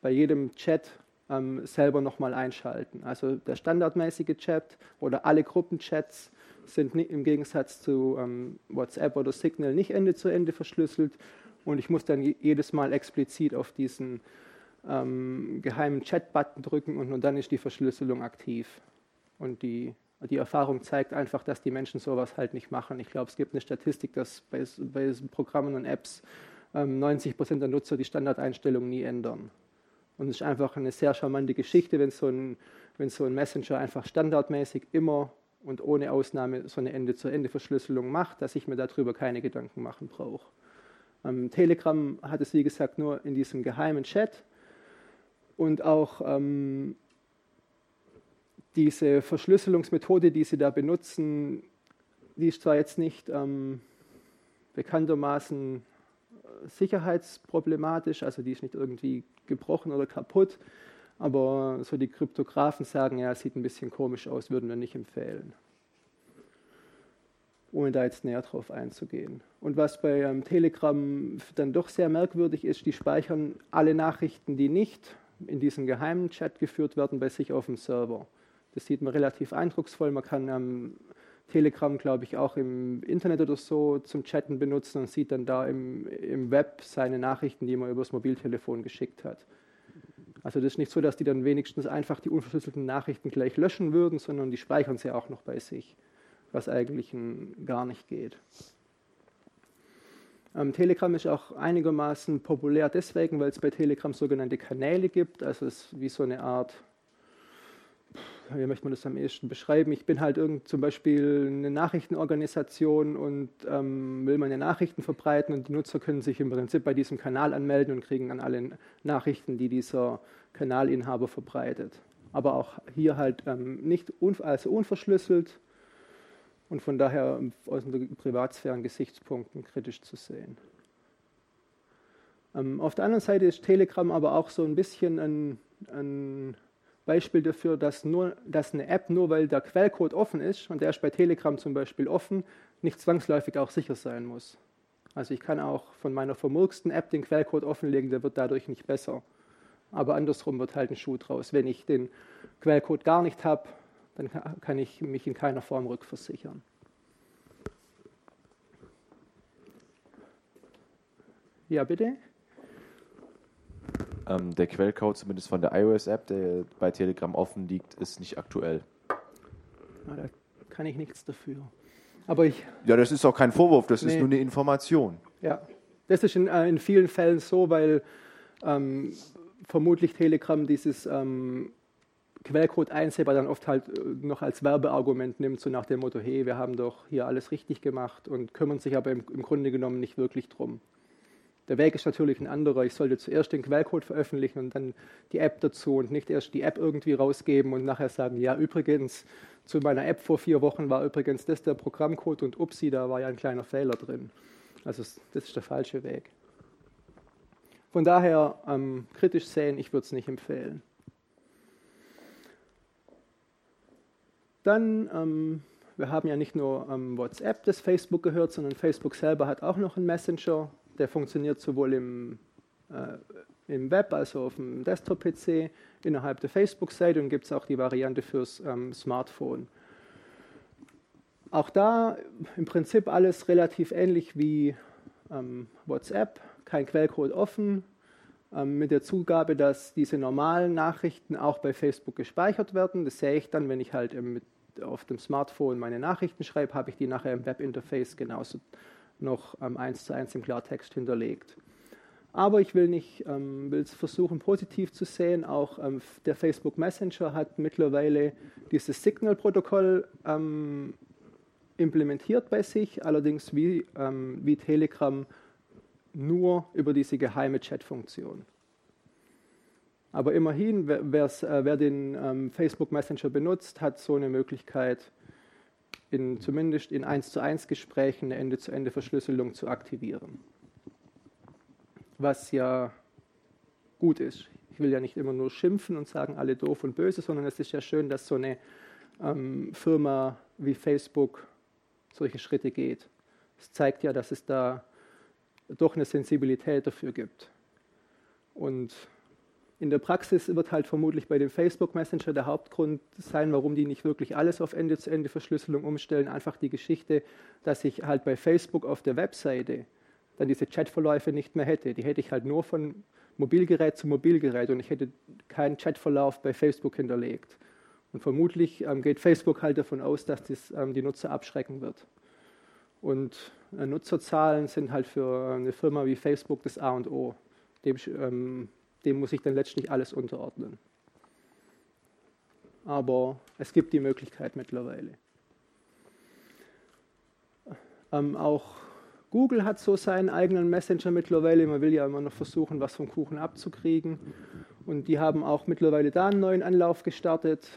bei jedem Chat ähm, selber nochmal einschalten. Also der standardmäßige Chat oder alle Gruppenchats sind im Gegensatz zu ähm, WhatsApp oder Signal nicht Ende zu Ende verschlüsselt und ich muss dann jedes Mal explizit auf diesen ähm, geheimen Chat-Button drücken und, und dann ist die Verschlüsselung aktiv. Und die, die Erfahrung zeigt einfach, dass die Menschen sowas halt nicht machen. Ich glaube, es gibt eine Statistik, dass bei, bei Programmen und Apps ähm, 90 Prozent der Nutzer die Standardeinstellungen nie ändern. Und es ist einfach eine sehr charmante Geschichte, wenn so ein, wenn so ein Messenger einfach standardmäßig immer und ohne Ausnahme so eine Ende-zu-Ende-Verschlüsselung macht, dass ich mir darüber keine Gedanken machen brauche. Ähm, Telegram hat es, wie gesagt, nur in diesem geheimen Chat und auch ähm, diese Verschlüsselungsmethode, die sie da benutzen, die ist zwar jetzt nicht ähm, bekanntermaßen sicherheitsproblematisch, also die ist nicht irgendwie gebrochen oder kaputt, aber so die Kryptografen sagen, ja, sieht ein bisschen komisch aus, würden wir nicht empfehlen. Ohne da jetzt näher drauf einzugehen. Und was bei ähm, Telegram dann doch sehr merkwürdig ist, die speichern alle Nachrichten, die nicht in diesem geheimen Chat geführt werden, bei sich auf dem Server. Das sieht man relativ eindrucksvoll. Man kann ähm, Telegram, glaube ich, auch im Internet oder so zum Chatten benutzen und sieht dann da im, im Web seine Nachrichten, die man übers Mobiltelefon geschickt hat. Also das ist nicht so, dass die dann wenigstens einfach die unverschlüsselten Nachrichten gleich löschen würden, sondern die speichern sie auch noch bei sich, was eigentlich gar nicht geht. Ähm, Telegram ist auch einigermaßen populär deswegen, weil es bei Telegram sogenannte Kanäle gibt. Also es ist wie so eine Art, wie möchte man das am ehesten beschreiben? Ich bin halt irgend zum Beispiel eine Nachrichtenorganisation und ähm, will meine Nachrichten verbreiten und die Nutzer können sich im Prinzip bei diesem Kanal anmelden und kriegen dann alle Nachrichten, die dieser Kanalinhaber verbreitet. Aber auch hier halt ähm, nicht un also unverschlüsselt und von daher aus Privatsphären-Gesichtspunkten kritisch zu sehen. Ähm, auf der anderen Seite ist Telegram aber auch so ein bisschen ein, ein Beispiel dafür, dass, nur, dass eine App, nur weil der Quellcode offen ist, und der ist bei Telegram zum Beispiel offen, nicht zwangsläufig auch sicher sein muss. Also ich kann auch von meiner vermurksten App den Quellcode offenlegen, der wird dadurch nicht besser. Aber andersrum wird halt ein Schuh draus. Wenn ich den Quellcode gar nicht habe, dann kann ich mich in keiner Form rückversichern. Ja, bitte? Ähm, der Quellcode, zumindest von der iOS-App, der bei Telegram offen liegt, ist nicht aktuell. Na, da kann ich nichts dafür. Aber ich, ja, das ist auch kein Vorwurf, das nee. ist nur eine Information. Ja, das ist in, äh, in vielen Fällen so, weil ähm, vermutlich Telegram dieses ähm, Quellcode einsehbar dann oft halt äh, noch als Werbeargument nimmt, so nach dem Motto, hey, wir haben doch hier alles richtig gemacht und kümmern sich aber im, im Grunde genommen nicht wirklich drum. Der Weg ist natürlich ein anderer. Ich sollte zuerst den Quellcode veröffentlichen und dann die App dazu und nicht erst die App irgendwie rausgeben und nachher sagen, ja, übrigens, zu meiner App vor vier Wochen war übrigens das der Programmcode und upsi, da war ja ein kleiner Fehler drin. Also das ist der falsche Weg. Von daher ähm, kritisch sehen, ich würde es nicht empfehlen. Dann, ähm, wir haben ja nicht nur ähm, WhatsApp, das Facebook gehört, sondern Facebook selber hat auch noch einen Messenger. Der funktioniert sowohl im, äh, im Web, also auf dem Desktop-PC, innerhalb der Facebook-Seite und gibt es auch die Variante fürs ähm, Smartphone. Auch da im Prinzip alles relativ ähnlich wie ähm, WhatsApp kein Quellcode offen, ähm, mit der Zugabe, dass diese normalen Nachrichten auch bei Facebook gespeichert werden. Das sehe ich dann, wenn ich halt mit, auf dem Smartphone meine Nachrichten schreibe, habe ich die nachher im Webinterface genauso noch ähm, eins zu eins im Klartext hinterlegt. Aber ich will nicht, ähm, will es versuchen positiv zu sehen. Auch ähm, der Facebook Messenger hat mittlerweile dieses Signal-Protokoll ähm, implementiert bei sich, allerdings wie, ähm, wie Telegram nur über diese geheime Chat-Funktion. Aber immerhin, wer, äh, wer den ähm, Facebook Messenger benutzt, hat so eine Möglichkeit, in, zumindest in 1 zu 1 Gesprächen eine Ende-zu-Ende-Verschlüsselung zu aktivieren. Was ja gut ist. Ich will ja nicht immer nur schimpfen und sagen, alle doof und böse, sondern es ist ja schön, dass so eine ähm, Firma wie Facebook solche Schritte geht. Es zeigt ja, dass es da doch eine Sensibilität dafür gibt. Und in der Praxis wird halt vermutlich bei dem Facebook Messenger der Hauptgrund sein, warum die nicht wirklich alles auf Ende-zu-Ende-Verschlüsselung umstellen, einfach die Geschichte, dass ich halt bei Facebook auf der Webseite dann diese Chatverläufe nicht mehr hätte. Die hätte ich halt nur von Mobilgerät zu Mobilgerät und ich hätte keinen Chatverlauf bei Facebook hinterlegt. Und vermutlich ähm, geht Facebook halt davon aus, dass das ähm, die Nutzer abschrecken wird. Und äh, Nutzerzahlen sind halt für eine Firma wie Facebook das A und O. Dem, ähm, dem muss ich dann letztlich alles unterordnen. Aber es gibt die Möglichkeit mittlerweile. Ähm, auch Google hat so seinen eigenen Messenger mittlerweile. Man will ja immer noch versuchen, was vom Kuchen abzukriegen. Und die haben auch mittlerweile da einen neuen Anlauf gestartet.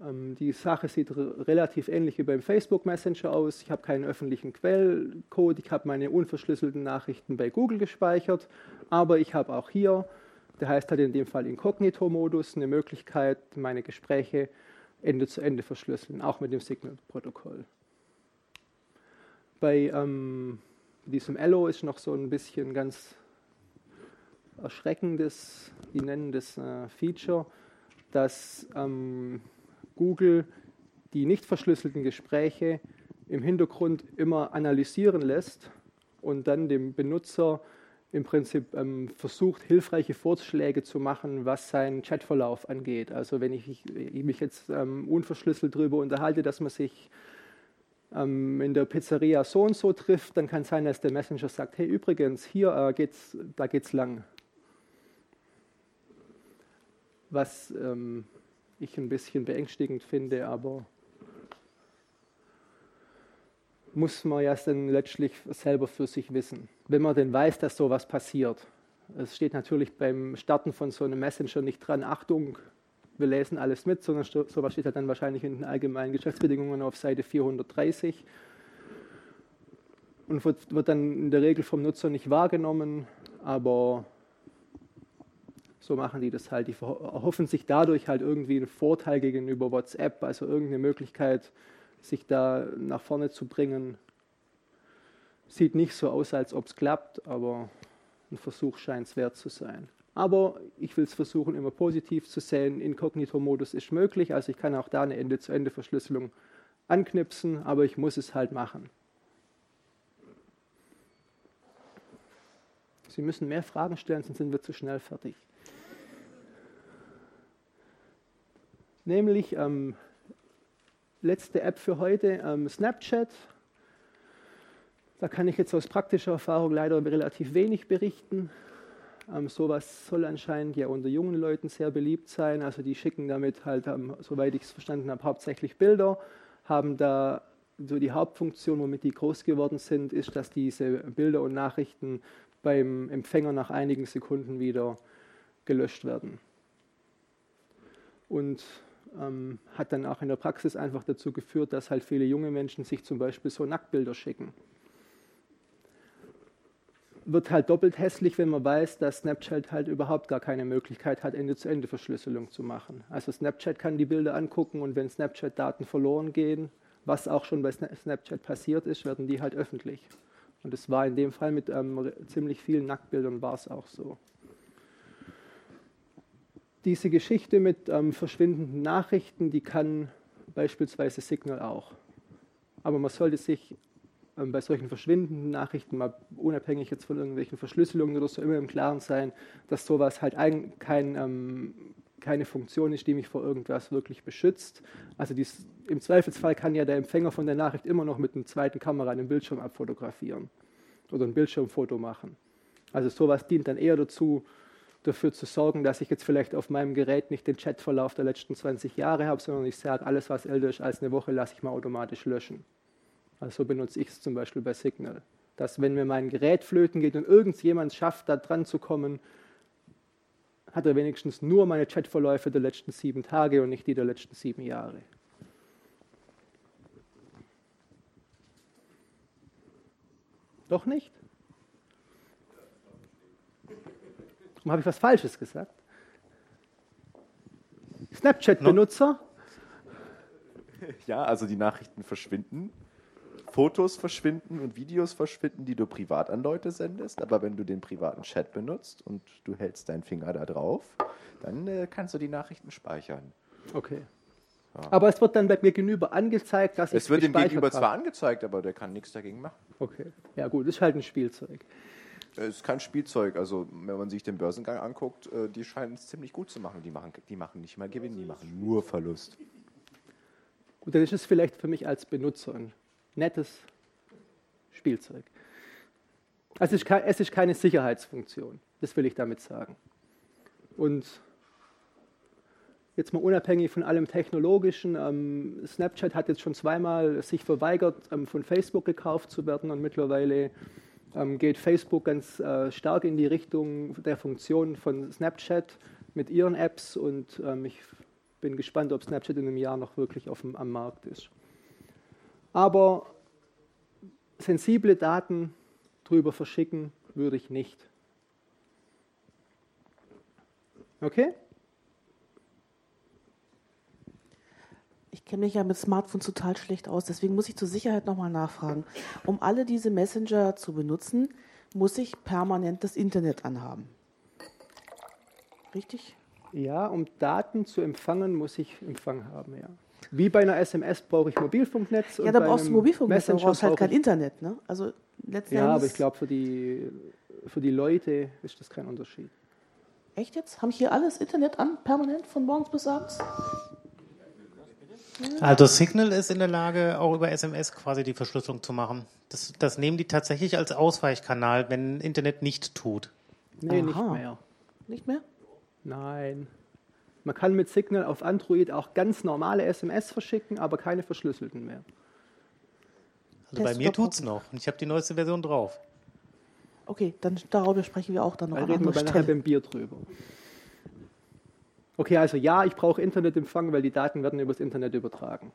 Ähm, die Sache sieht relativ ähnlich wie beim Facebook Messenger aus. Ich habe keinen öffentlichen Quellcode, ich habe meine unverschlüsselten Nachrichten bei Google gespeichert, aber ich habe auch hier, der heißt halt in dem Fall Inkognito-Modus, eine Möglichkeit, meine Gespräche Ende zu Ende verschlüsseln, auch mit dem Signal-Protokoll. Bei ähm, diesem Ello ist noch so ein bisschen ganz erschreckendes, die nennen das äh, Feature, dass ähm, Google die nicht verschlüsselten Gespräche im Hintergrund immer analysieren lässt und dann dem Benutzer im Prinzip ähm, versucht, hilfreiche Vorschläge zu machen, was seinen Chatverlauf angeht. Also wenn ich, ich mich jetzt ähm, unverschlüsselt darüber unterhalte, dass man sich ähm, in der Pizzeria so und so trifft, dann kann es sein, dass der Messenger sagt, hey übrigens, hier äh, geht's, da geht's lang. Was ähm, ich ein bisschen beängstigend finde, aber muss man ja dann letztlich selber für sich wissen, wenn man denn weiß, dass sowas passiert. Es steht natürlich beim Starten von so einem Messenger nicht dran, Achtung, wir lesen alles mit, sondern sowas steht halt dann wahrscheinlich in den allgemeinen Geschäftsbedingungen auf Seite 430 und wird, wird dann in der Regel vom Nutzer nicht wahrgenommen, aber so machen die das halt. Die erhoffen sich dadurch halt irgendwie einen Vorteil gegenüber WhatsApp, also irgendeine Möglichkeit, sich da nach vorne zu bringen. Sieht nicht so aus, als ob es klappt, aber ein Versuch scheint es wert zu sein. Aber ich will es versuchen, immer positiv zu sehen. Inkognito-Modus ist möglich, also ich kann auch da eine Ende-zu-Ende-Verschlüsselung anknipsen, aber ich muss es halt machen. Sie müssen mehr Fragen stellen, sonst sind wir zu schnell fertig. nämlich ähm, letzte App für heute, ähm, Snapchat. Da kann ich jetzt aus praktischer Erfahrung leider relativ wenig berichten. Ähm, sowas soll anscheinend ja unter jungen Leuten sehr beliebt sein. Also die schicken damit halt, ähm, soweit ich es verstanden habe, hauptsächlich Bilder, haben da so die Hauptfunktion, womit die groß geworden sind, ist, dass diese Bilder und Nachrichten beim Empfänger nach einigen Sekunden wieder gelöscht werden. Und ähm, hat dann auch in der Praxis einfach dazu geführt, dass halt viele junge Menschen sich zum Beispiel so Nacktbilder schicken. Wird halt doppelt hässlich, wenn man weiß, dass Snapchat halt überhaupt gar keine Möglichkeit hat, Ende-zu-Ende-Verschlüsselung zu machen. Also Snapchat kann die Bilder angucken und wenn Snapchat-Daten verloren gehen, was auch schon bei Snapchat passiert ist, werden die halt öffentlich. Und es war in dem Fall mit ähm, ziemlich vielen Nacktbildern war es auch so diese Geschichte mit ähm, verschwindenden Nachrichten, die kann beispielsweise Signal auch. Aber man sollte sich ähm, bei solchen verschwindenden Nachrichten, mal unabhängig jetzt von irgendwelchen Verschlüsselungen oder so, immer im Klaren sein, dass sowas halt ein, kein, ähm, keine Funktion ist, die mich vor irgendwas wirklich beschützt. Also dies, im Zweifelsfall kann ja der Empfänger von der Nachricht immer noch mit einer zweiten Kamera einen Bildschirm abfotografieren oder ein Bildschirmfoto machen. Also sowas dient dann eher dazu, dafür zu sorgen, dass ich jetzt vielleicht auf meinem Gerät nicht den Chatverlauf der letzten 20 Jahre habe, sondern ich sage, alles, was älter ist als eine Woche, lasse ich mal automatisch löschen. Also so benutze ich es zum Beispiel bei Signal. Dass wenn mir mein Gerät flöten geht und irgendjemand schafft, da dran zu kommen, hat er wenigstens nur meine Chatverläufe der letzten sieben Tage und nicht die der letzten sieben Jahre. Doch nicht? Habe ich was Falsches gesagt? Snapchat-Benutzer? Ja, also die Nachrichten verschwinden, Fotos verschwinden und Videos verschwinden, die du privat an Leute sendest. Aber wenn du den privaten Chat benutzt und du hältst deinen Finger da drauf, dann äh, kannst du die Nachrichten speichern. Okay. Ja. Aber es wird dann bei mir gegenüber angezeigt, dass es ich Es wird dem Gegenüber zwar angezeigt, aber der kann nichts dagegen machen. Okay. Ja gut, ist halt ein Spielzeug. Es ist kein Spielzeug. Also wenn man sich den Börsengang anguckt, äh, die scheinen es ziemlich gut zu machen. Die machen, die machen nicht mal Gewinn, die machen nur Verlust. Gut, dann ist es vielleicht für mich als Benutzer ein nettes Spielzeug. Also es ist, es ist keine Sicherheitsfunktion, das will ich damit sagen. Und jetzt mal unabhängig von allem Technologischen, ähm, Snapchat hat jetzt schon zweimal sich verweigert, ähm, von Facebook gekauft zu werden und mittlerweile ähm, geht Facebook ganz äh, stark in die Richtung der Funktion von Snapchat mit ihren Apps und ähm, ich bin gespannt, ob Snapchat in einem Jahr noch wirklich auf dem, am Markt ist. Aber sensible Daten drüber verschicken würde ich nicht. Okay? Ich kenne mich ja mit Smartphones total schlecht aus, deswegen muss ich zur Sicherheit nochmal nachfragen. Um alle diese Messenger zu benutzen, muss ich permanent das Internet anhaben. Richtig? Ja, um Daten zu empfangen, muss ich Empfang haben, ja. Wie bei einer SMS brauche ich Mobilfunknetz. Ja, da brauchst du Mobilfunknetz, du brauchst halt kein Internet. Ne? Also ja, aber ich glaube, für die, für die Leute ist das kein Unterschied. Echt jetzt? Haben hier alles Internet an, permanent, von morgens bis abends? Also Signal ist in der Lage, auch über SMS quasi die Verschlüsselung zu machen. Das, das nehmen die tatsächlich als Ausweichkanal, wenn Internet nicht tut. Nee, Aha. nicht mehr. Nicht mehr? Nein. Man kann mit Signal auf Android auch ganz normale SMS verschicken, aber keine verschlüsselten mehr. Also bei mir tut es noch und ich habe die neueste Version drauf. Okay, dann darüber sprechen wir auch dann noch. Da reden wir nachher beim Bier drüber. Okay, also ja, ich brauche Internetempfang, weil die Daten werden übers Internet übertragen.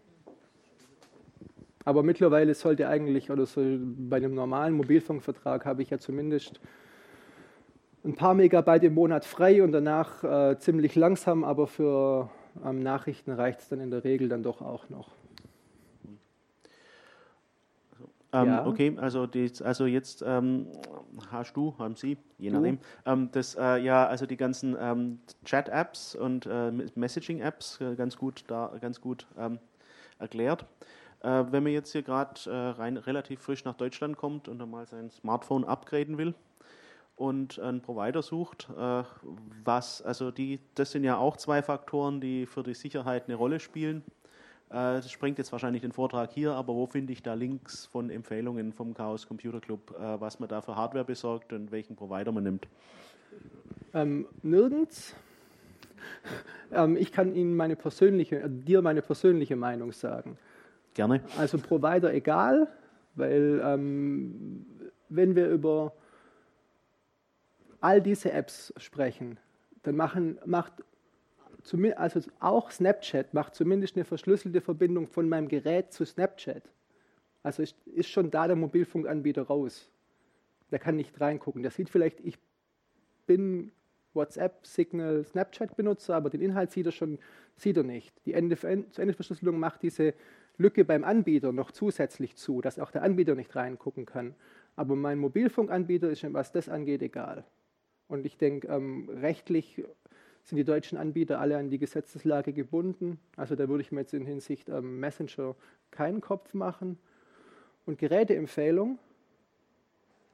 Aber mittlerweile sollte eigentlich, oder so bei einem normalen Mobilfunkvertrag habe ich ja zumindest ein paar Megabyte im Monat frei und danach äh, ziemlich langsam, aber für ähm, Nachrichten reicht es dann in der Regel dann doch auch noch. Ähm, ja. Okay, also, die, also jetzt ähm, hast du, haben Sie, je nachdem, ähm, das, äh, ja, also die ganzen ähm, Chat-Apps und äh, Messaging-Apps äh, ganz gut, da, ganz gut ähm, erklärt. Äh, wenn man jetzt hier gerade äh, rein relativ frisch nach Deutschland kommt und mal sein Smartphone upgraden will, und einen Provider sucht, äh, was, also die, das sind ja auch zwei Faktoren, die für die Sicherheit eine Rolle spielen. Äh, das sprengt jetzt wahrscheinlich den Vortrag hier, aber wo finde ich da Links von Empfehlungen vom Chaos Computer Club, äh, was man da für Hardware besorgt und welchen Provider man nimmt? Ähm, nirgends. ähm, ich kann Ihnen meine persönliche, äh, dir meine persönliche Meinung sagen. Gerne. Also Provider egal, weil ähm, wenn wir über all diese Apps sprechen, dann machen, macht also auch Snapchat macht zumindest eine verschlüsselte Verbindung von meinem Gerät zu Snapchat. Also ist, ist schon da der Mobilfunkanbieter raus. Der kann nicht reingucken. Der sieht vielleicht, ich bin WhatsApp, Signal, Snapchat-Benutzer, aber den Inhalt sieht er schon, sieht er nicht. Die Ende-zu-Ende-Verschlüsselung macht diese Lücke beim Anbieter noch zusätzlich zu, dass auch der Anbieter nicht reingucken kann. Aber mein Mobilfunkanbieter ist, was das angeht, egal. Und ich denke, ähm, rechtlich sind die deutschen Anbieter alle an die Gesetzeslage gebunden. Also da würde ich mir jetzt in Hinsicht ähm, Messenger keinen Kopf machen. Und Geräteempfehlung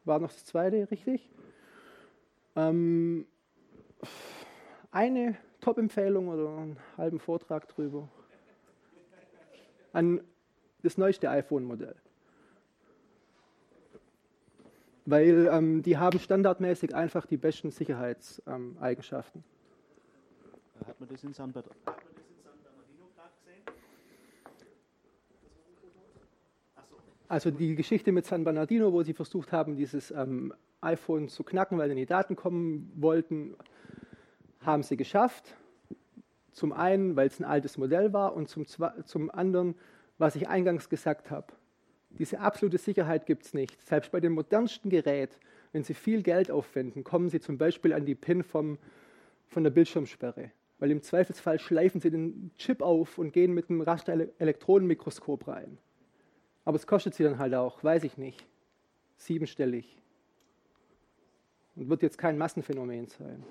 war noch das zweite, richtig? Ähm, eine Top-Empfehlung oder einen halben Vortrag drüber. An das neueste iPhone-Modell weil ähm, die haben standardmäßig einfach die besten Sicherheitseigenschaften. Hat man das in San Bernardino gesehen? Also die Geschichte mit San Bernardino, wo sie versucht haben, dieses ähm, iPhone zu knacken, weil dann die Daten kommen wollten, haben sie geschafft. Zum einen, weil es ein altes Modell war und zum, zum anderen, was ich eingangs gesagt habe. Diese absolute Sicherheit gibt es nicht. Selbst bei dem modernsten Gerät, wenn Sie viel Geld aufwenden, kommen Sie zum Beispiel an die PIN vom, von der Bildschirmsperre. Weil im Zweifelsfall schleifen Sie den Chip auf und gehen mit einem Raster-Elektronenmikroskop rein. Aber es kostet Sie dann halt auch, weiß ich nicht, siebenstellig. Und wird jetzt kein Massenphänomen sein.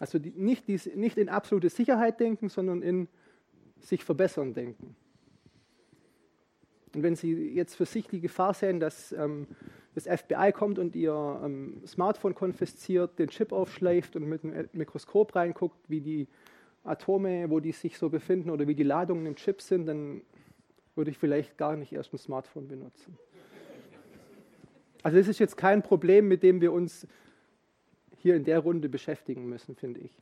Also die, nicht, die, nicht in absolute Sicherheit denken, sondern in sich verbessern denken. Und wenn Sie jetzt für sich die Gefahr sehen, dass ähm, das FBI kommt und Ihr ähm, Smartphone konfisziert, den Chip aufschleift und mit dem Mikroskop reinguckt, wie die Atome, wo die sich so befinden oder wie die Ladungen im Chip sind, dann würde ich vielleicht gar nicht erst ein Smartphone benutzen. Also das ist jetzt kein Problem, mit dem wir uns hier in der Runde beschäftigen müssen, finde ich.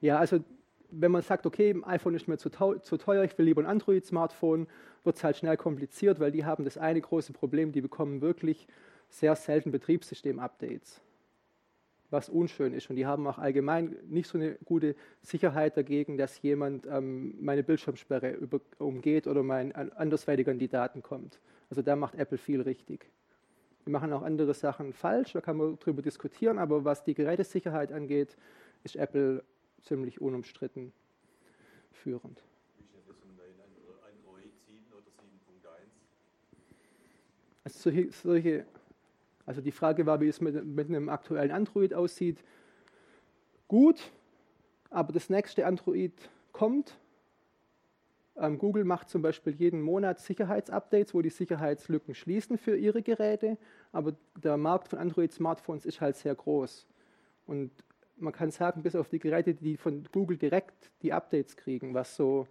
Ja, also wenn man sagt, okay, ein iPhone ist mir zu, zu teuer, ich will lieber ein Android-Smartphone, wird es halt schnell kompliziert, weil die haben das eine große Problem, die bekommen wirklich sehr selten Betriebssystem-Updates, was unschön ist. Und die haben auch allgemein nicht so eine gute Sicherheit dagegen, dass jemand ähm, meine Bildschirmsperre über, umgeht oder mein andersweitig an die Daten kommt. Also da macht Apple viel richtig. Die machen auch andere Sachen falsch, da kann man drüber diskutieren, aber was die Gerätesicherheit angeht, ist Apple ziemlich unumstritten führend. Also solche, also die Frage war, wie es mit, mit einem aktuellen Android aussieht. Gut, aber das nächste Android kommt. Ähm, Google macht zum Beispiel jeden Monat Sicherheitsupdates, wo die Sicherheitslücken schließen für ihre Geräte. Aber der Markt von Android-Smartphones ist halt sehr groß. Und man kann sagen, bis auf die Geräte, die von Google direkt die Updates kriegen, was so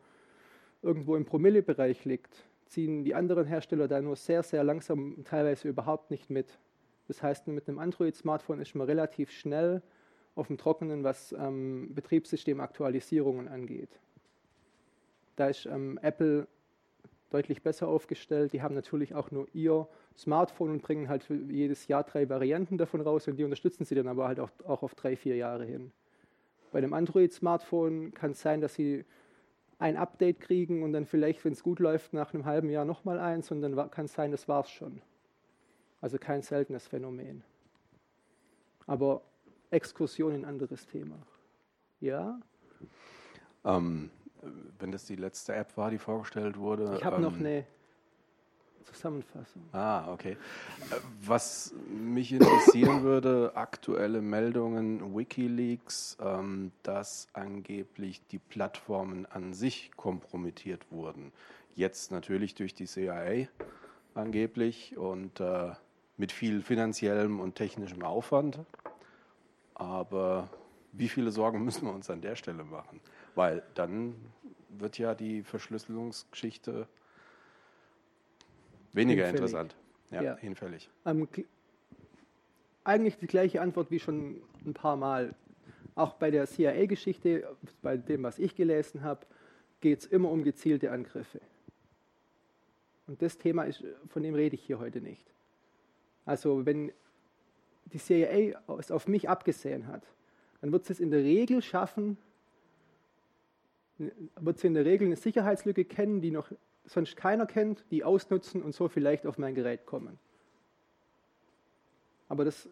irgendwo im Promille-Bereich liegt, ziehen die anderen Hersteller da nur sehr, sehr langsam, teilweise überhaupt nicht mit. Das heißt, mit einem Android-Smartphone ist man relativ schnell auf dem Trockenen, was ähm, Betriebssystemaktualisierungen angeht. Da ist ähm, Apple deutlich besser aufgestellt. Die haben natürlich auch nur ihr Smartphone und bringen halt jedes Jahr drei Varianten davon raus und die unterstützen sie dann aber halt auch, auch auf drei, vier Jahre hin. Bei einem Android-Smartphone kann es sein, dass sie ein Update kriegen und dann vielleicht, wenn es gut läuft, nach einem halben Jahr nochmal eins und dann kann es sein, das war es schon. Also kein seltenes Phänomen. Aber Exkursion ein anderes Thema. Ja? Ähm, wenn das die letzte App war, die vorgestellt wurde. Ich habe ähm, noch eine Zusammenfassung. Ah, okay. Was mich interessieren würde, aktuelle Meldungen, Wikileaks, ähm, dass angeblich die Plattformen an sich kompromittiert wurden. Jetzt natürlich durch die CIA angeblich und äh, mit viel finanziellem und technischem Aufwand. Aber wie viele Sorgen müssen wir uns an der Stelle machen? Weil dann wird ja die Verschlüsselungsgeschichte weniger hinfällig. interessant. Ja, ja. hinfällig. Ähm, eigentlich die gleiche Antwort wie schon ein paar Mal. Auch bei der CIA-Geschichte, bei dem, was ich gelesen habe, geht es immer um gezielte Angriffe. Und das Thema ist, von dem rede ich hier heute nicht. Also wenn die CIA es auf mich abgesehen hat, dann wird sie es in der Regel schaffen, wird sie in der Regel eine Sicherheitslücke kennen, die noch sonst keiner kennt, die ausnutzen und so vielleicht auf mein Gerät kommen. Aber das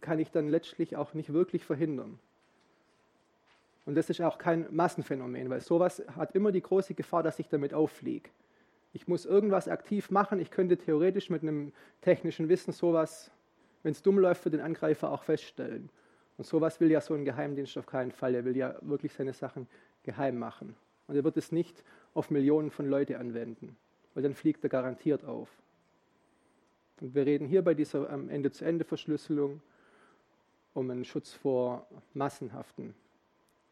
kann ich dann letztlich auch nicht wirklich verhindern. Und das ist auch kein Massenphänomen, weil sowas hat immer die große Gefahr, dass ich damit auffliege. Ich muss irgendwas aktiv machen. Ich könnte theoretisch mit einem technischen Wissen sowas, wenn es dumm läuft, für den Angreifer auch feststellen. Und sowas will ja so ein Geheimdienst auf keinen Fall. Er will ja wirklich seine Sachen geheim machen. Und er wird es nicht auf Millionen von Leute anwenden, weil dann fliegt er garantiert auf. Und wir reden hier bei dieser ähm, Ende-zu-Ende-Verschlüsselung um einen Schutz vor massenhaften,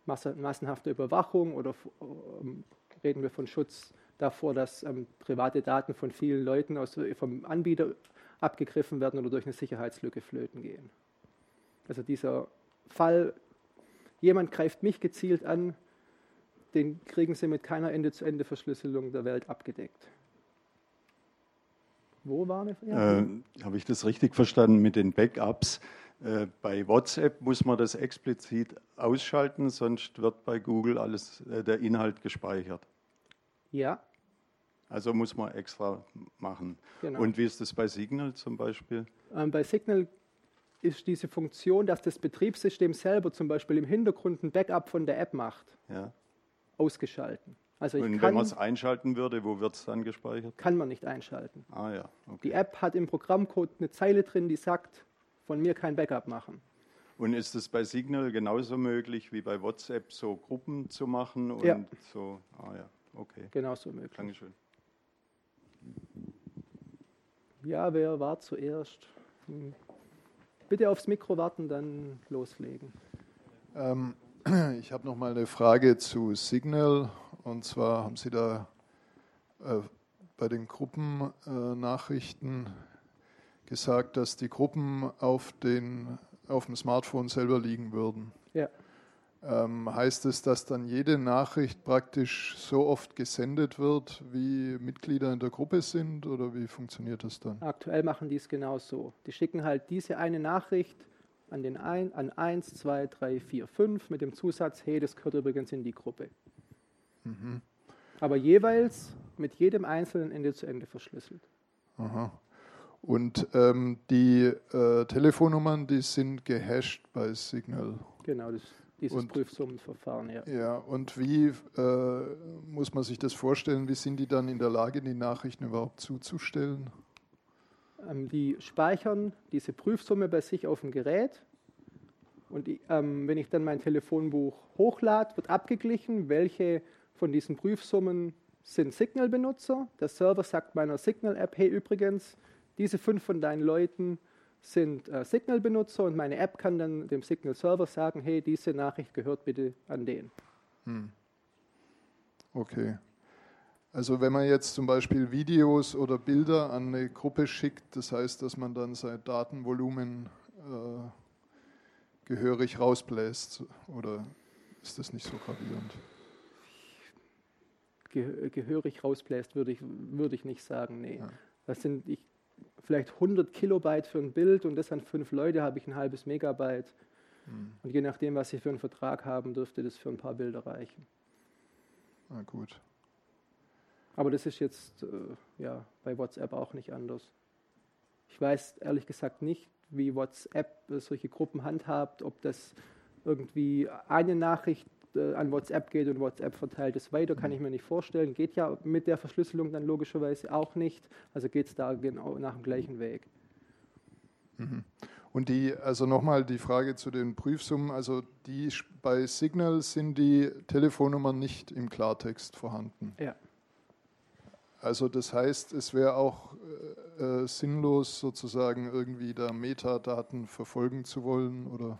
massenhafter Überwachung oder ähm, reden wir von Schutz davor, dass ähm, private Daten von vielen Leuten aus, vom Anbieter abgegriffen werden oder durch eine Sicherheitslücke flöten gehen. Also dieser Fall, jemand greift mich gezielt an, den kriegen sie mit keiner Ende-zu-Ende-Verschlüsselung der Welt abgedeckt. Wo war eine ja. äh, Habe ich das richtig verstanden mit den Backups? Äh, bei WhatsApp muss man das explizit ausschalten, sonst wird bei Google alles äh, der Inhalt gespeichert. Ja. Also muss man extra machen. Genau. Und wie ist das bei Signal zum Beispiel? Ähm, bei Signal ist diese Funktion, dass das Betriebssystem selber zum Beispiel im Hintergrund ein Backup von der App macht. Ja ausgeschalten. Also Und wenn man es einschalten würde, wo wird es dann gespeichert? Kann man nicht einschalten. Ah ja. Okay. Die App hat im Programmcode eine Zeile drin, die sagt, von mir kein Backup machen. Und ist es bei Signal genauso möglich wie bei WhatsApp, so Gruppen zu machen und ja. so? Ah ja, okay. Genauso möglich. Dankeschön. Ja, wer war zuerst? Hm. Bitte aufs Mikro warten, dann loslegen. Ähm, Ich habe noch mal eine Frage zu Signal. Und zwar haben Sie da äh, bei den Gruppennachrichten äh, gesagt, dass die Gruppen auf, den, auf dem Smartphone selber liegen würden. Ja. Ähm, heißt es, dass dann jede Nachricht praktisch so oft gesendet wird, wie Mitglieder in der Gruppe sind oder wie funktioniert das dann? Aktuell machen die es genau so. Die schicken halt diese eine Nachricht an, den ein, an 1, 2, 3, 4, 5 mit dem Zusatz, hey, das gehört übrigens in die Gruppe. Mhm. Aber jeweils mit jedem einzelnen Ende zu Ende verschlüsselt. Aha. Und ähm, die äh, Telefonnummern, die sind gehasht bei Signal. Genau, das, dieses und, Prüfsummenverfahren, ja. Ja, und wie äh, muss man sich das vorstellen? Wie sind die dann in der Lage, die Nachrichten überhaupt zuzustellen? Ähm, die speichern diese Prüfsumme bei sich auf dem Gerät. Und die, ähm, wenn ich dann mein Telefonbuch hochlade, wird abgeglichen, welche von diesen Prüfsummen sind Signal-Benutzer. Der Server sagt meiner Signal-App, hey übrigens, diese fünf von deinen Leuten sind äh, Signal-Benutzer und meine App kann dann dem Signal-Server sagen, hey, diese Nachricht gehört bitte an den. Hm. Okay. Also wenn man jetzt zum Beispiel Videos oder Bilder an eine Gruppe schickt, das heißt, dass man dann sein Datenvolumen äh, gehörig rausbläst, oder ist das nicht so gravierend? gehörig rausbläst, würde ich, würde ich nicht sagen, nee. Ja. Das sind ich, vielleicht 100 Kilobyte für ein Bild und das an fünf Leute habe ich ein halbes Megabyte. Hm. Und je nachdem, was sie für einen Vertrag haben, dürfte das für ein paar Bilder reichen. Na gut. Aber das ist jetzt äh, ja, bei WhatsApp auch nicht anders. Ich weiß ehrlich gesagt nicht, wie WhatsApp solche Gruppen handhabt, ob das irgendwie eine Nachricht äh, an WhatsApp geht und WhatsApp verteilt es weiter, kann ich mir nicht vorstellen. Geht ja mit der Verschlüsselung dann logischerweise auch nicht. Also geht es da genau nach dem gleichen Weg. Mhm. Und die, also nochmal die Frage zu den Prüfsummen, also die bei Signal sind die Telefonnummern nicht im Klartext vorhanden. Ja. Also das heißt, es wäre auch äh, äh sinnlos, sozusagen irgendwie da Metadaten verfolgen zu wollen, oder?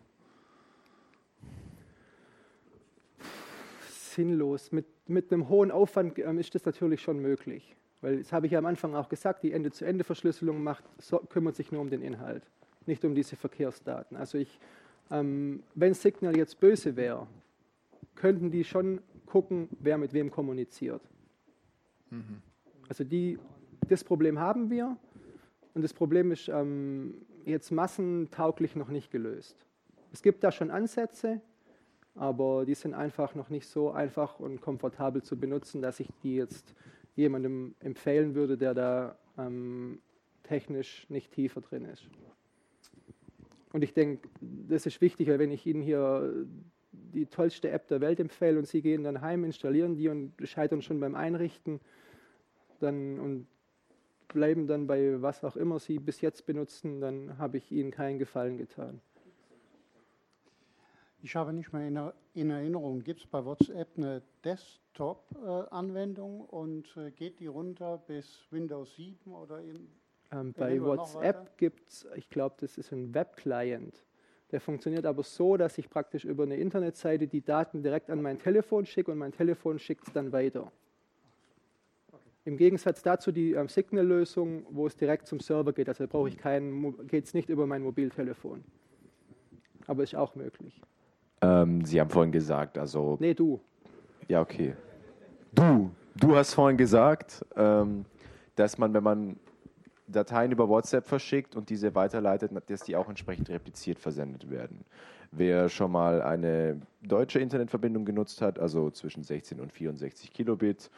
sinnlos. Mit, mit einem hohen Aufwand ähm, ist das natürlich schon möglich. Weil, das habe ich ja am Anfang auch gesagt, die Ende-zu-Ende-Verschlüsselung macht, so, kümmert sich nur um den Inhalt, nicht um diese Verkehrsdaten. Also ich, ähm, wenn Signal jetzt böse wäre, könnten die schon gucken, wer mit wem kommuniziert. Mhm. Also die, das Problem haben wir und das Problem ist ähm, jetzt massentauglich noch nicht gelöst. Es gibt da schon Ansätze, aber die sind einfach noch nicht so einfach und komfortabel zu benutzen, dass ich die jetzt jemandem empfehlen würde, der da ähm, technisch nicht tiefer drin ist. Und ich denke, das ist wichtiger, wenn ich Ihnen hier die tollste App der Welt empfehle und Sie gehen dann heim, installieren die und scheitern schon beim Einrichten dann, und bleiben dann bei was auch immer Sie bis jetzt benutzen, dann habe ich Ihnen keinen Gefallen getan. Ich habe nicht mehr in Erinnerung, gibt es bei WhatsApp eine Desktop-Anwendung und äh, geht die runter bis Windows 7 oder in, ähm, Bei WhatsApp gibt es, ich glaube, das ist ein Web-Client. Der funktioniert aber so, dass ich praktisch über eine Internetseite die Daten direkt an mein Telefon schicke und mein Telefon schickt es dann weiter. Im Gegensatz dazu die ähm, Signal-Lösung, wo es direkt zum Server geht. Also brauche ich keinen, geht es nicht über mein Mobiltelefon. Aber ist auch möglich. Ähm, Sie haben vorhin gesagt, also. Nee, du. Ja, okay. Du. Du hast vorhin gesagt, ähm, dass man, wenn man Dateien über WhatsApp verschickt und diese weiterleitet, dass die auch entsprechend repliziert versendet werden. Wer schon mal eine deutsche Internetverbindung genutzt hat, also zwischen 16 und 64 Kilobit,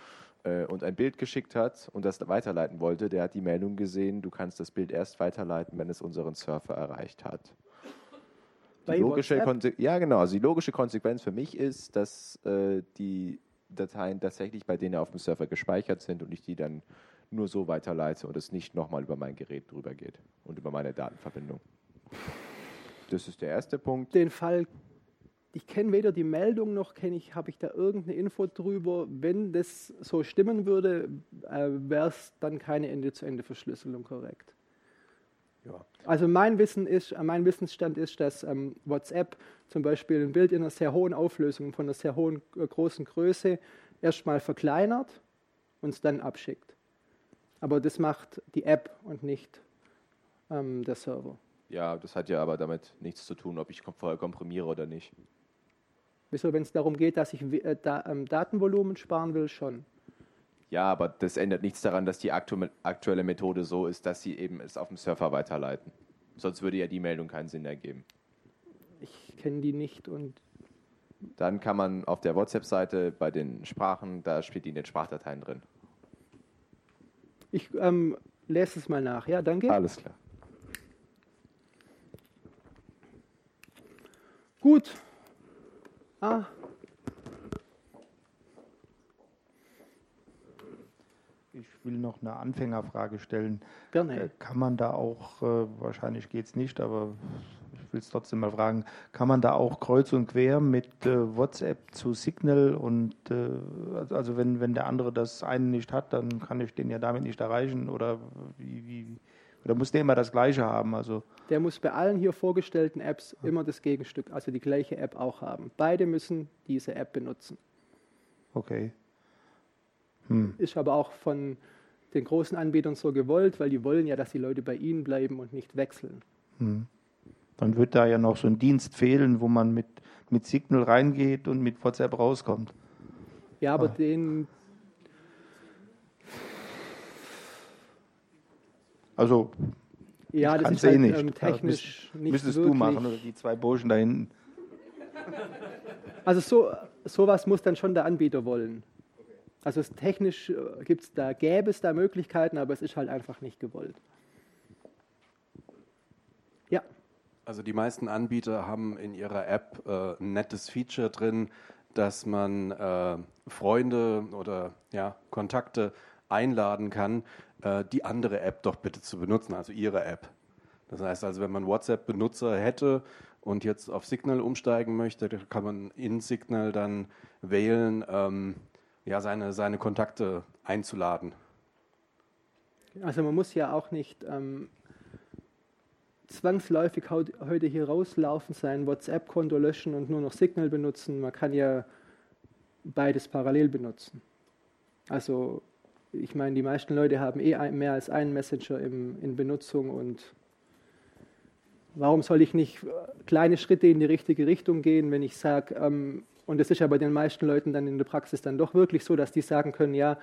äh, und ein Bild geschickt hat und das weiterleiten wollte, der hat die Meldung gesehen, du kannst das Bild erst weiterleiten, wenn es unseren Surfer erreicht hat die logische ja, genau. Also die logische Konsequenz für mich ist, dass äh, die Dateien tatsächlich bei denen auf dem Server gespeichert sind und ich die dann nur so weiterleite und es nicht nochmal über mein Gerät drüber geht und über meine Datenverbindung. Das ist der erste Punkt. Den Fall, ich kenne weder die Meldung noch kenne ich, habe ich da irgendeine Info drüber. Wenn das so stimmen würde, äh, wäre es dann keine Ende-zu-Ende-Verschlüsselung korrekt. Ja. Also mein Wissen ist, mein Wissensstand ist, dass ähm, WhatsApp zum Beispiel ein Bild in einer sehr hohen Auflösung, von einer sehr hohen äh, großen Größe erstmal verkleinert und es dann abschickt. Aber das macht die App und nicht ähm, der Server. Ja, das hat ja aber damit nichts zu tun, ob ich vorher komprimiere oder nicht. Wieso, wenn es darum geht, dass ich äh, da, ähm, Datenvolumen sparen will, schon. Ja, aber das ändert nichts daran, dass die aktu aktuelle Methode so ist, dass sie eben es auf dem Surfer weiterleiten. Sonst würde ja die Meldung keinen Sinn ergeben. Ich kenne die nicht und. Dann kann man auf der WhatsApp-Seite bei den Sprachen, da steht die in den Sprachdateien drin. Ich ähm, lese es mal nach, ja, danke. Alles klar. Gut. Ah. Ich will noch eine Anfängerfrage stellen. Gerne. Äh, kann man da auch, äh, wahrscheinlich geht es nicht, aber ich will es trotzdem mal fragen, kann man da auch kreuz und quer mit äh, WhatsApp zu Signal und äh, also wenn, wenn der andere das eine nicht hat, dann kann ich den ja damit nicht erreichen oder wie, wie oder muss der immer das gleiche haben? Also der muss bei allen hier vorgestellten Apps immer das Gegenstück, also die gleiche App auch haben. Beide müssen diese App benutzen. Okay. Hm. Ist aber auch von den großen Anbietern so gewollt, weil die wollen ja, dass die Leute bei ihnen bleiben und nicht wechseln. Hm. Dann wird da ja noch so ein Dienst fehlen, wo man mit, mit Signal reingeht und mit WhatsApp rauskommt. Ja, aber ah. den. Also, ja, das ist halt, nicht. Ähm, technisch ja, nicht Müsstest wirklich. du machen oder die zwei Burschen da hinten. Also so sowas muss dann schon der Anbieter wollen. Also technisch äh, gibt's da, gäbe es da Möglichkeiten, aber es ist halt einfach nicht gewollt. Ja. Also die meisten Anbieter haben in ihrer App äh, ein nettes Feature drin, dass man äh, Freunde oder ja, Kontakte einladen kann, äh, die andere App doch bitte zu benutzen, also ihre App. Das heißt also, wenn man WhatsApp-Benutzer hätte und jetzt auf Signal umsteigen möchte, kann man in Signal dann wählen, ähm, ja, seine, seine Kontakte einzuladen. Also man muss ja auch nicht ähm, zwangsläufig heute hier rauslaufen, sein WhatsApp-Konto löschen und nur noch Signal benutzen. Man kann ja beides parallel benutzen. Also ich meine, die meisten Leute haben eh mehr als einen Messenger im, in Benutzung und warum soll ich nicht kleine Schritte in die richtige Richtung gehen, wenn ich sage, ähm, und das ist ja bei den meisten Leuten dann in der Praxis dann doch wirklich so, dass die sagen können, ja,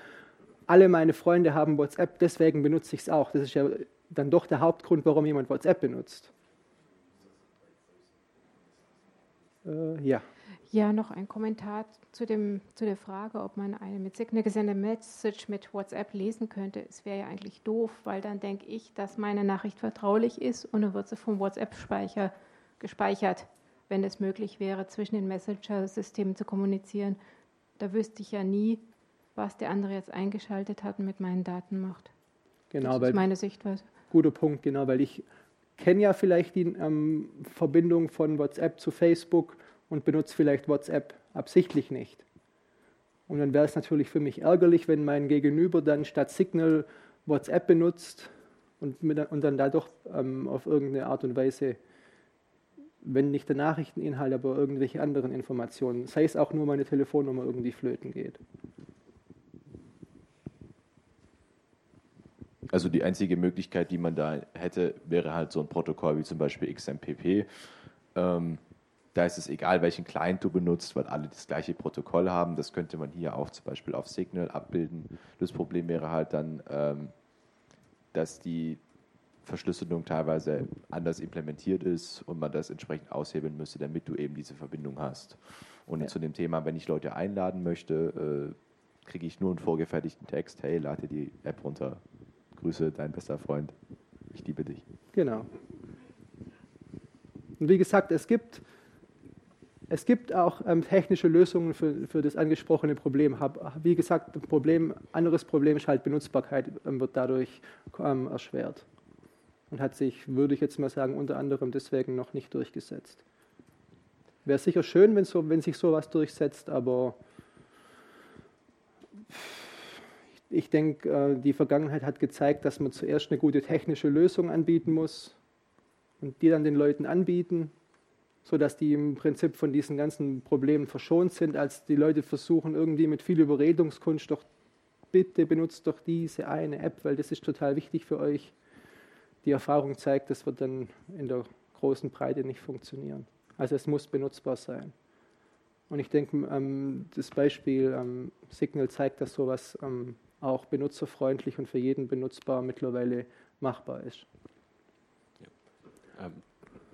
alle meine Freunde haben WhatsApp, deswegen benutze ich es auch. Das ist ja dann doch der Hauptgrund, warum jemand WhatsApp benutzt. Äh, ja. Ja, noch ein Kommentar zu, dem, zu der Frage, ob man eine mit Signal gesendete Message mit WhatsApp lesen könnte. Es wäre ja eigentlich doof, weil dann denke ich, dass meine Nachricht vertraulich ist und dann wird sie vom WhatsApp-Speicher gespeichert, wenn es möglich wäre, zwischen den Messenger-Systemen zu kommunizieren. Da wüsste ich ja nie, was der andere jetzt eingeschaltet hat und mit meinen Daten macht. Genau, das ist meine Sichtweise. Guter Punkt, genau, weil ich kenne ja vielleicht die ähm, Verbindung von WhatsApp zu Facebook und benutze vielleicht WhatsApp absichtlich nicht. Und dann wäre es natürlich für mich ärgerlich, wenn mein Gegenüber dann statt Signal WhatsApp benutzt und, mit, und dann dadurch ähm, auf irgendeine Art und Weise, wenn nicht der Nachrichteninhalt, aber irgendwelche anderen Informationen, sei es auch nur meine Telefonnummer irgendwie flöten geht. Also die einzige Möglichkeit, die man da hätte, wäre halt so ein Protokoll wie zum Beispiel XMPP. Ähm, da ist es egal, welchen Client du benutzt, weil alle das gleiche Protokoll haben. Das könnte man hier auch zum Beispiel auf Signal abbilden. Das Problem wäre halt dann, ähm, dass die Verschlüsselung teilweise anders implementiert ist und man das entsprechend aushebeln müsste, damit du eben diese Verbindung hast. Und ja. zu dem Thema, wenn ich Leute einladen möchte, äh, kriege ich nur einen vorgefertigten Text, hey, lade die App runter. Grüße, dein bester Freund. Ich liebe dich. Genau. Und wie gesagt, es gibt es gibt auch ähm, technische Lösungen für, für das angesprochene Problem. Hab, wie gesagt, Problem, anderes Problem ist halt Benutzbarkeit, ähm, wird dadurch ähm, erschwert. Und hat sich, würde ich jetzt mal sagen, unter anderem deswegen noch nicht durchgesetzt. Wäre sicher schön, wenn, so, wenn sich sowas durchsetzt, aber ich denke, äh, die Vergangenheit hat gezeigt, dass man zuerst eine gute technische Lösung anbieten muss und die dann den Leuten anbieten sodass die im Prinzip von diesen ganzen Problemen verschont sind, als die Leute versuchen, irgendwie mit viel Überredungskunst, doch bitte benutzt doch diese eine App, weil das ist total wichtig für euch. Die Erfahrung zeigt, das wird dann in der großen Breite nicht funktionieren. Also es muss benutzbar sein. Und ich denke, ähm, das Beispiel ähm, Signal zeigt, dass sowas ähm, auch benutzerfreundlich und für jeden benutzbar mittlerweile machbar ist. Ja. Ähm,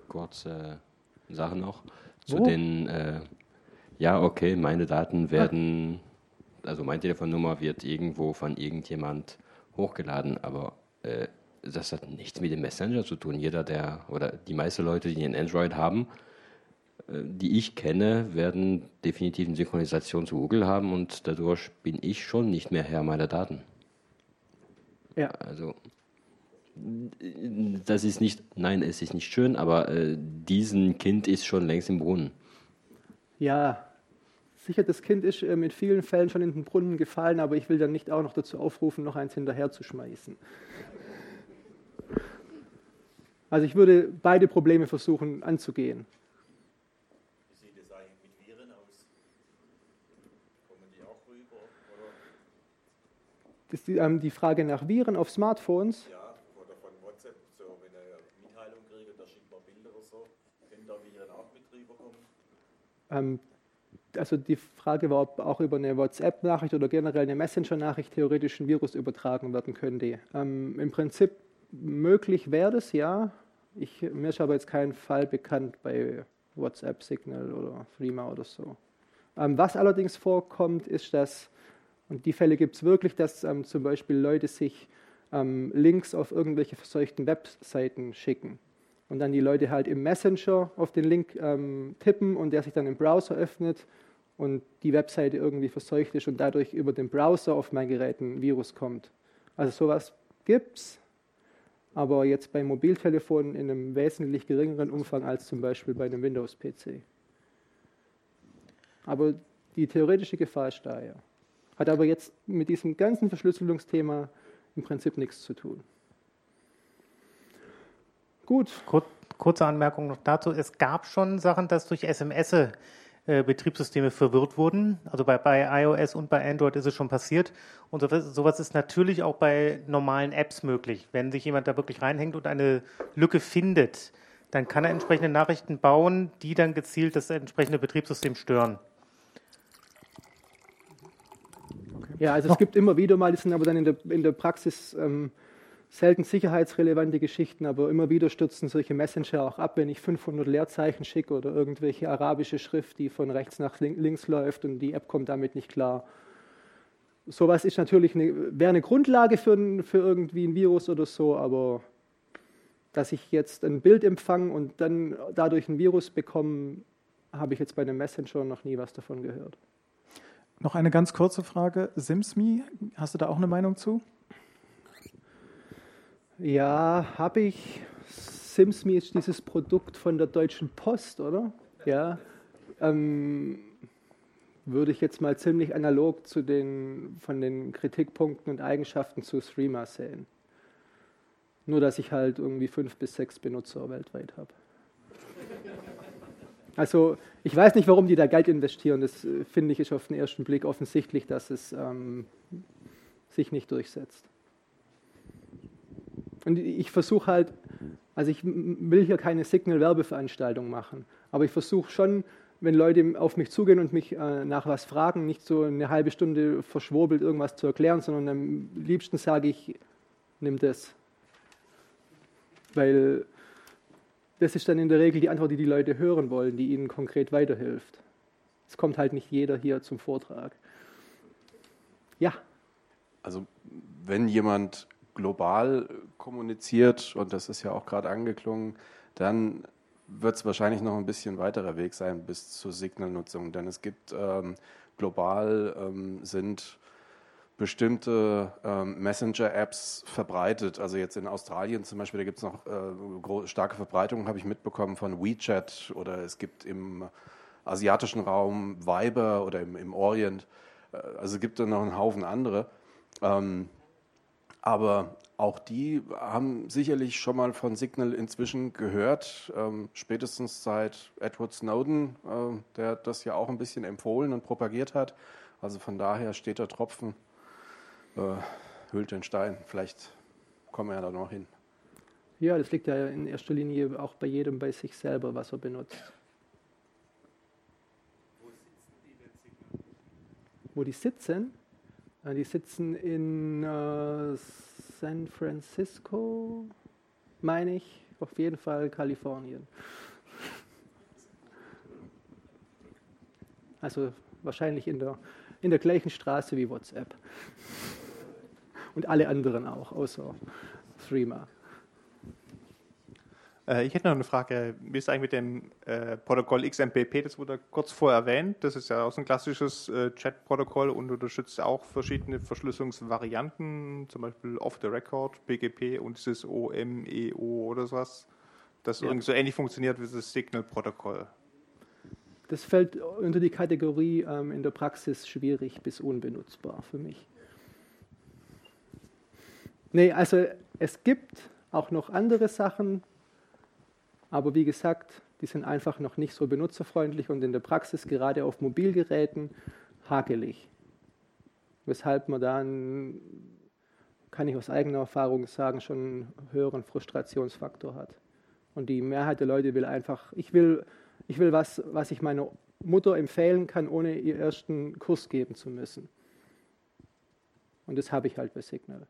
kurze Sache noch zu Wo? den, äh, ja, okay, meine Daten werden, ah. also meine Telefonnummer wird irgendwo von irgendjemand hochgeladen, aber äh, das hat nichts mit dem Messenger zu tun. Jeder, der, oder die meisten Leute, die ein Android haben, äh, die ich kenne, werden definitiv eine Synchronisation zu Google haben und dadurch bin ich schon nicht mehr Herr meiner Daten. Ja. Also das ist nicht, nein, es ist nicht schön, aber äh, diesen Kind ist schon längst im Brunnen. Ja, sicher, das Kind ist ähm, in vielen Fällen schon in den Brunnen gefallen, aber ich will dann nicht auch noch dazu aufrufen, noch eins hinterher zu schmeißen. Also ich würde beide Probleme versuchen anzugehen. Wie sieht es eigentlich mit Viren aus? Kommen die auch rüber? Oder? Das ist die, ähm, die Frage nach Viren auf Smartphones. Ja. Also die Frage war, ob auch über eine WhatsApp-Nachricht oder generell eine Messenger-Nachricht theoretisch ein Virus übertragen werden könnte. Ähm, Im Prinzip möglich wäre das ja. Ich, mir ist aber jetzt kein Fall bekannt bei WhatsApp, Signal oder Threema oder so. Ähm, was allerdings vorkommt, ist, dass, und die Fälle gibt es wirklich, dass ähm, zum Beispiel Leute sich ähm, Links auf irgendwelche verseuchten Webseiten schicken und dann die Leute halt im Messenger auf den Link ähm, tippen und der sich dann im Browser öffnet und die Webseite irgendwie verseucht ist und dadurch über den Browser auf mein Gerät ein Virus kommt. Also sowas gibt's, aber jetzt bei Mobiltelefonen in einem wesentlich geringeren Umfang als zum Beispiel bei einem Windows-PC. Aber die theoretische Gefahr ist da, ja. Hat aber jetzt mit diesem ganzen Verschlüsselungsthema im Prinzip nichts zu tun. Gut. Kur kurze Anmerkung noch dazu. Es gab schon Sachen, dass durch SMS äh, Betriebssysteme verwirrt wurden. Also bei, bei, iOS und bei Android ist es schon passiert. Und sowas, sowas ist natürlich auch bei normalen Apps möglich. Wenn sich jemand da wirklich reinhängt und eine Lücke findet, dann kann er entsprechende Nachrichten bauen, die dann gezielt das entsprechende Betriebssystem stören. Ja, also es gibt immer wieder mal, die sind aber dann in der, in der Praxis ähm, selten sicherheitsrelevante Geschichten, aber immer wieder stürzen solche Messenger auch ab, wenn ich 500 Leerzeichen schicke oder irgendwelche arabische Schrift, die von rechts nach links läuft und die App kommt damit nicht klar. Sowas ist natürlich eine, wäre eine Grundlage für, für irgendwie ein Virus oder so, aber dass ich jetzt ein Bild empfange und dann dadurch ein Virus bekomme, habe ich jetzt bei einem Messenger noch nie was davon gehört. Noch eine ganz kurze Frage. SimsMe, hast du da auch eine Meinung zu? Ja, habe ich. SimsMe ist dieses Produkt von der Deutschen Post, oder? Ja. Ähm, würde ich jetzt mal ziemlich analog zu den, von den Kritikpunkten und Eigenschaften zu Streamer sehen. Nur, dass ich halt irgendwie fünf bis sechs Benutzer weltweit habe. Also, ich weiß nicht, warum die da Geld investieren. Das äh, finde ich ist auf den ersten Blick offensichtlich, dass es ähm, sich nicht durchsetzt. Und ich versuche halt, also ich will hier keine Signal-Werbeveranstaltung machen, aber ich versuche schon, wenn Leute auf mich zugehen und mich äh, nach was fragen, nicht so eine halbe Stunde verschwurbelt irgendwas zu erklären, sondern am liebsten sage ich, nimm das. Weil das ist dann in der Regel die Antwort, die die Leute hören wollen, die ihnen konkret weiterhilft. Es kommt halt nicht jeder hier zum Vortrag. Ja. Also wenn jemand global kommuniziert, und das ist ja auch gerade angeklungen, dann wird es wahrscheinlich noch ein bisschen weiterer Weg sein bis zur Signalnutzung. Denn es gibt ähm, global ähm, sind bestimmte ähm, Messenger-Apps verbreitet. Also jetzt in Australien zum Beispiel, da gibt es noch äh, starke Verbreitungen, habe ich mitbekommen, von WeChat oder es gibt im asiatischen Raum Viber oder im, im Orient. Äh, also es gibt da noch einen Haufen andere. Ähm, aber auch die haben sicherlich schon mal von Signal inzwischen gehört, ähm, spätestens seit Edward Snowden, äh, der das ja auch ein bisschen empfohlen und propagiert hat. Also von daher steht der Tropfen, äh, hüllt den Stein. Vielleicht kommen wir ja da noch hin. Ja, das liegt ja in erster Linie auch bei jedem bei sich selber, was er benutzt. Wo sitzt wo die sitzen. Äh, die sitzen in äh, San Francisco, meine ich, auf jeden Fall Kalifornien. Also wahrscheinlich in der, in der gleichen Straße wie WhatsApp. Und alle anderen auch, außer Threema. Äh, ich hätte noch eine Frage. Wie ist eigentlich mit dem äh, Protokoll XMPP? Das wurde kurz vorher erwähnt. Das ist ja auch so ein klassisches äh, Chat-Protokoll und unterstützt auch verschiedene Verschlüsselungsvarianten, zum Beispiel Off the Record, PGP und dieses OMEO oder sowas, das ja. irgendwie so ähnlich funktioniert wie das Signal-Protokoll. Das fällt unter die Kategorie ähm, in der Praxis schwierig bis unbenutzbar für mich. Nee, also es gibt auch noch andere Sachen, aber wie gesagt, die sind einfach noch nicht so benutzerfreundlich und in der Praxis, gerade auf Mobilgeräten, hakelig. Weshalb man dann, kann ich aus eigener Erfahrung sagen, schon einen höheren Frustrationsfaktor hat. Und die Mehrheit der Leute will einfach, ich will, ich will was, was ich meiner Mutter empfehlen kann, ohne ihr ersten Kurs geben zu müssen. Und das habe ich halt bei Signal.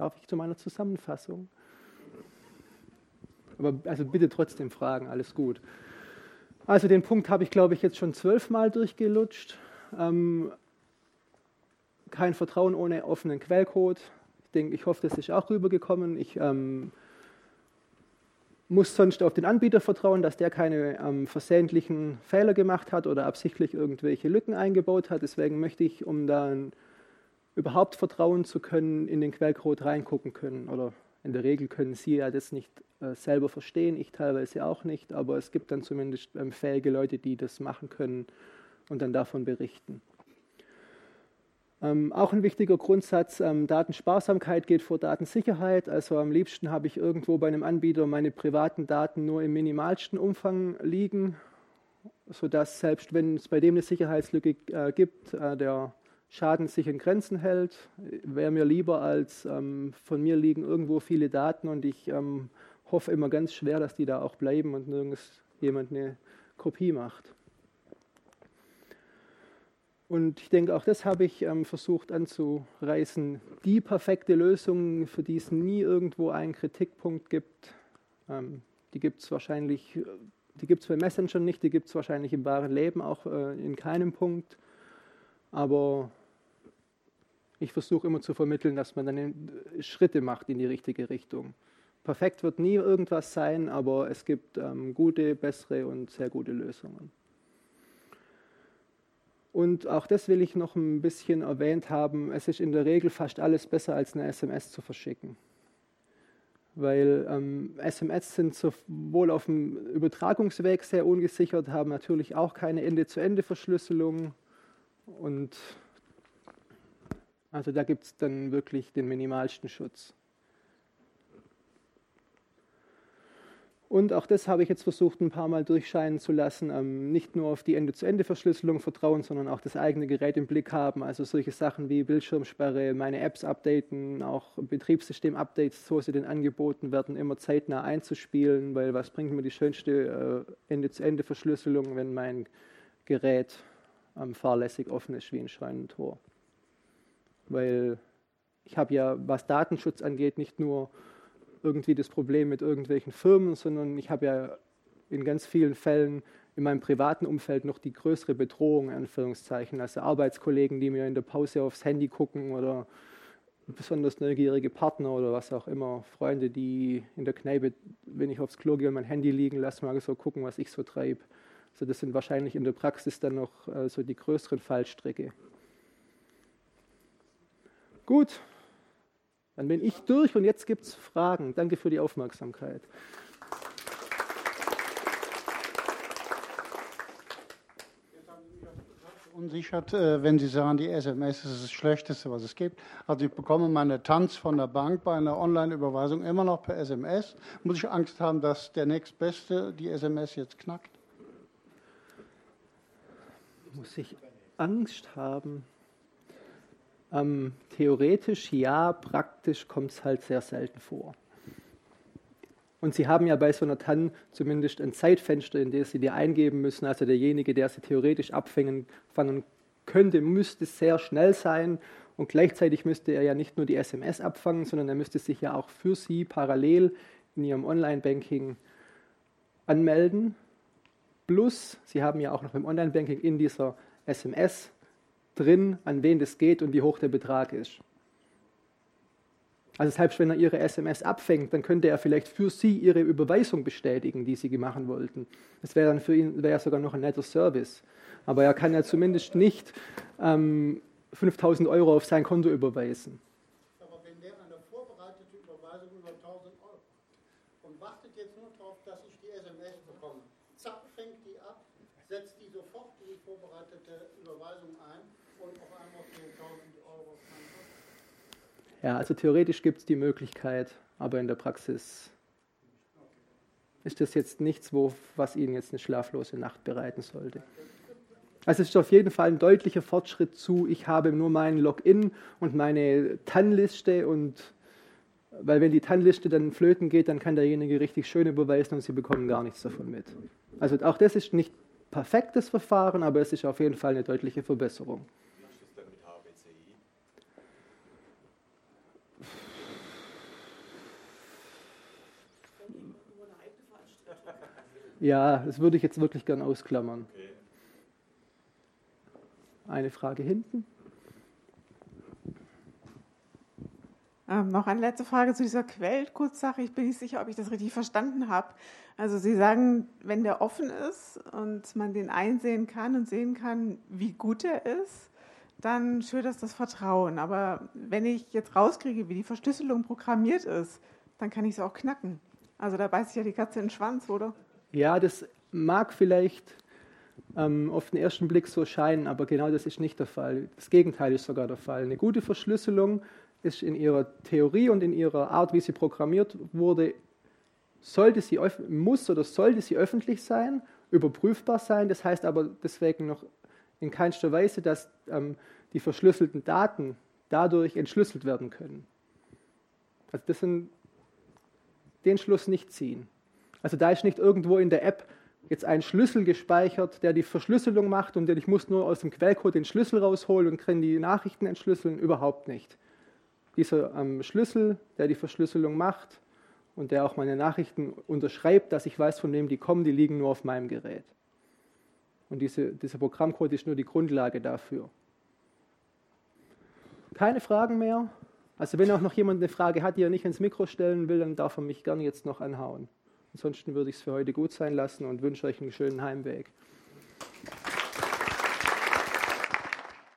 Darf ich zu meiner Zusammenfassung? Aber also bitte trotzdem fragen, alles gut. Also den Punkt habe ich, glaube ich, jetzt schon zwölfmal durchgelutscht. Ähm, kein Vertrauen ohne offenen Quellcode. Ich denke, ich hoffe, das ist auch rübergekommen. Ich ähm, muss sonst auf den Anbieter vertrauen, dass der keine ähm, versehentlichen Fehler gemacht hat oder absichtlich irgendwelche Lücken eingebaut hat. Deswegen möchte ich, um dann überhaupt vertrauen zu können, in den Quellcode reingucken können. Oder in der Regel können Sie ja das nicht äh, selber verstehen, ich teilweise auch nicht, aber es gibt dann zumindest ähm, fähige Leute, die das machen können und dann davon berichten. Ähm, auch ein wichtiger Grundsatz, ähm, Datensparsamkeit geht vor Datensicherheit. Also am liebsten habe ich irgendwo bei einem Anbieter meine privaten Daten nur im minimalsten Umfang liegen, sodass selbst wenn es bei dem eine Sicherheitslücke äh, gibt, äh, der Schaden sich in Grenzen hält. Wäre mir lieber, als ähm, von mir liegen irgendwo viele Daten und ich ähm, hoffe immer ganz schwer, dass die da auch bleiben und nirgends jemand eine Kopie macht. Und ich denke, auch das habe ich ähm, versucht anzureißen. Die perfekte Lösung, für die es nie irgendwo einen Kritikpunkt gibt, ähm, die gibt es wahrscheinlich, die gibt es bei Messenger nicht, die gibt es wahrscheinlich im wahren Leben auch äh, in keinem Punkt. Aber ich versuche immer zu vermitteln, dass man dann äh, Schritte macht in die richtige Richtung. Perfekt wird nie irgendwas sein, aber es gibt ähm, gute, bessere und sehr gute Lösungen. Und auch das will ich noch ein bisschen erwähnt haben. Es ist in der Regel fast alles besser, als eine SMS zu verschicken. Weil ähm, SMS sind sowohl auf dem Übertragungsweg sehr ungesichert, haben natürlich auch keine Ende-zu-Ende-Verschlüsselung und also da gibt es dann wirklich den minimalsten Schutz. Und auch das habe ich jetzt versucht, ein paar Mal durchscheinen zu lassen. Ähm, nicht nur auf die Ende-zu-Ende-Verschlüsselung vertrauen, sondern auch das eigene Gerät im Blick haben. Also solche Sachen wie Bildschirmsperre, meine Apps updaten, auch Betriebssystem-Updates, so sie denn angeboten werden, immer zeitnah einzuspielen, weil was bringt mir die schönste äh, Ende-zu-Ende-Verschlüsselung, wenn mein Gerät ähm, fahrlässig offen ist wie ein Scheunentor? Weil ich habe ja, was Datenschutz angeht, nicht nur irgendwie das Problem mit irgendwelchen Firmen, sondern ich habe ja in ganz vielen Fällen in meinem privaten Umfeld noch die größere Bedrohung, Anführungszeichen, also Arbeitskollegen, die mir in der Pause aufs Handy gucken oder besonders neugierige Partner oder was auch immer, Freunde, die in der Kneipe, wenn ich aufs Klo gehe und mein Handy liegen lasse, mal so gucken, was ich so treibe. Also das sind wahrscheinlich in der Praxis dann noch äh, so die größeren Fallstricke. Gut, dann bin ich durch und jetzt gibt es Fragen. Danke für die Aufmerksamkeit. Unsichert, äh, wenn Sie sagen, die SMS ist das Schlechteste, was es gibt. Also ich bekomme meine Tanz von der Bank bei einer Online-Überweisung immer noch per SMS. Muss ich Angst haben, dass der nächstbeste die SMS jetzt knackt? Muss ich Angst haben? Ähm, theoretisch ja, praktisch kommt es halt sehr selten vor. Und Sie haben ja bei so einer TAN zumindest ein Zeitfenster, in dem Sie die eingeben müssen. Also derjenige, der sie theoretisch abfangen könnte, müsste sehr schnell sein. Und gleichzeitig müsste er ja nicht nur die SMS abfangen, sondern er müsste sich ja auch für Sie parallel in Ihrem Online-Banking anmelden. Plus, Sie haben ja auch noch im Online-Banking in dieser SMS drin, an wen das geht und wie hoch der Betrag ist. Also selbst wenn er Ihre SMS abfängt, dann könnte er vielleicht für Sie Ihre Überweisung bestätigen, die Sie machen wollten. Das wäre dann für ihn wäre sogar noch ein netter Service. Aber er kann ja zumindest nicht ähm, 5000 Euro auf sein Konto überweisen. Aber wenn der eine vorbereitete Überweisung über 1000 Euro und wartet jetzt nur darauf, dass ich die SMS bekomme, zack, fängt die ab, setzt die sofort die vorbereitete Überweisung ein und auf einmal 10.000 Euro. Ja, also theoretisch gibt es die Möglichkeit, aber in der Praxis ist das jetzt nichts, wo, was Ihnen jetzt eine schlaflose Nacht bereiten sollte. Also es ist auf jeden Fall ein deutlicher Fortschritt zu, ich habe nur meinen Login und meine TAN-Liste und weil wenn die TAN-Liste dann flöten geht, dann kann derjenige richtig schön überweisen und Sie bekommen gar nichts davon mit. Also auch das ist nicht perfektes Verfahren, aber es ist auf jeden Fall eine deutliche Verbesserung. Ja, das würde ich jetzt wirklich gern ausklammern. Eine Frage hinten. Ähm, noch eine letzte Frage zu dieser Quellcode-Sache. Ich bin nicht sicher, ob ich das richtig verstanden habe. Also Sie sagen, wenn der offen ist und man den einsehen kann und sehen kann, wie gut er ist, dann schürt das das Vertrauen. Aber wenn ich jetzt rauskriege, wie die Verschlüsselung programmiert ist, dann kann ich es auch knacken. Also da beißt sich ja die Katze in den Schwanz, oder? Ja, das mag vielleicht ähm, auf den ersten Blick so scheinen, aber genau das ist nicht der Fall. Das Gegenteil ist sogar der Fall. Eine gute Verschlüsselung ist in ihrer Theorie und in ihrer Art, wie sie programmiert wurde, sollte sie, muss oder sollte sie öffentlich sein, überprüfbar sein. Das heißt aber deswegen noch in keinster Weise, dass ähm, die verschlüsselten Daten dadurch entschlüsselt werden können. Also das sind, den Schluss nicht ziehen. Also da ist nicht irgendwo in der App jetzt ein Schlüssel gespeichert, der die Verschlüsselung macht und ich muss nur aus dem Quellcode den Schlüssel rausholen und kann die Nachrichten entschlüsseln. Überhaupt nicht dieser ähm, Schlüssel, der die Verschlüsselung macht und der auch meine Nachrichten unterschreibt, dass ich weiß, von wem die kommen, die liegen nur auf meinem Gerät. Und diese, dieser Programmcode ist nur die Grundlage dafür. Keine Fragen mehr? Also wenn auch noch jemand eine Frage hat, die er nicht ins Mikro stellen will, dann darf er mich gerne jetzt noch anhauen. Ansonsten würde ich es für heute gut sein lassen und wünsche euch einen schönen Heimweg.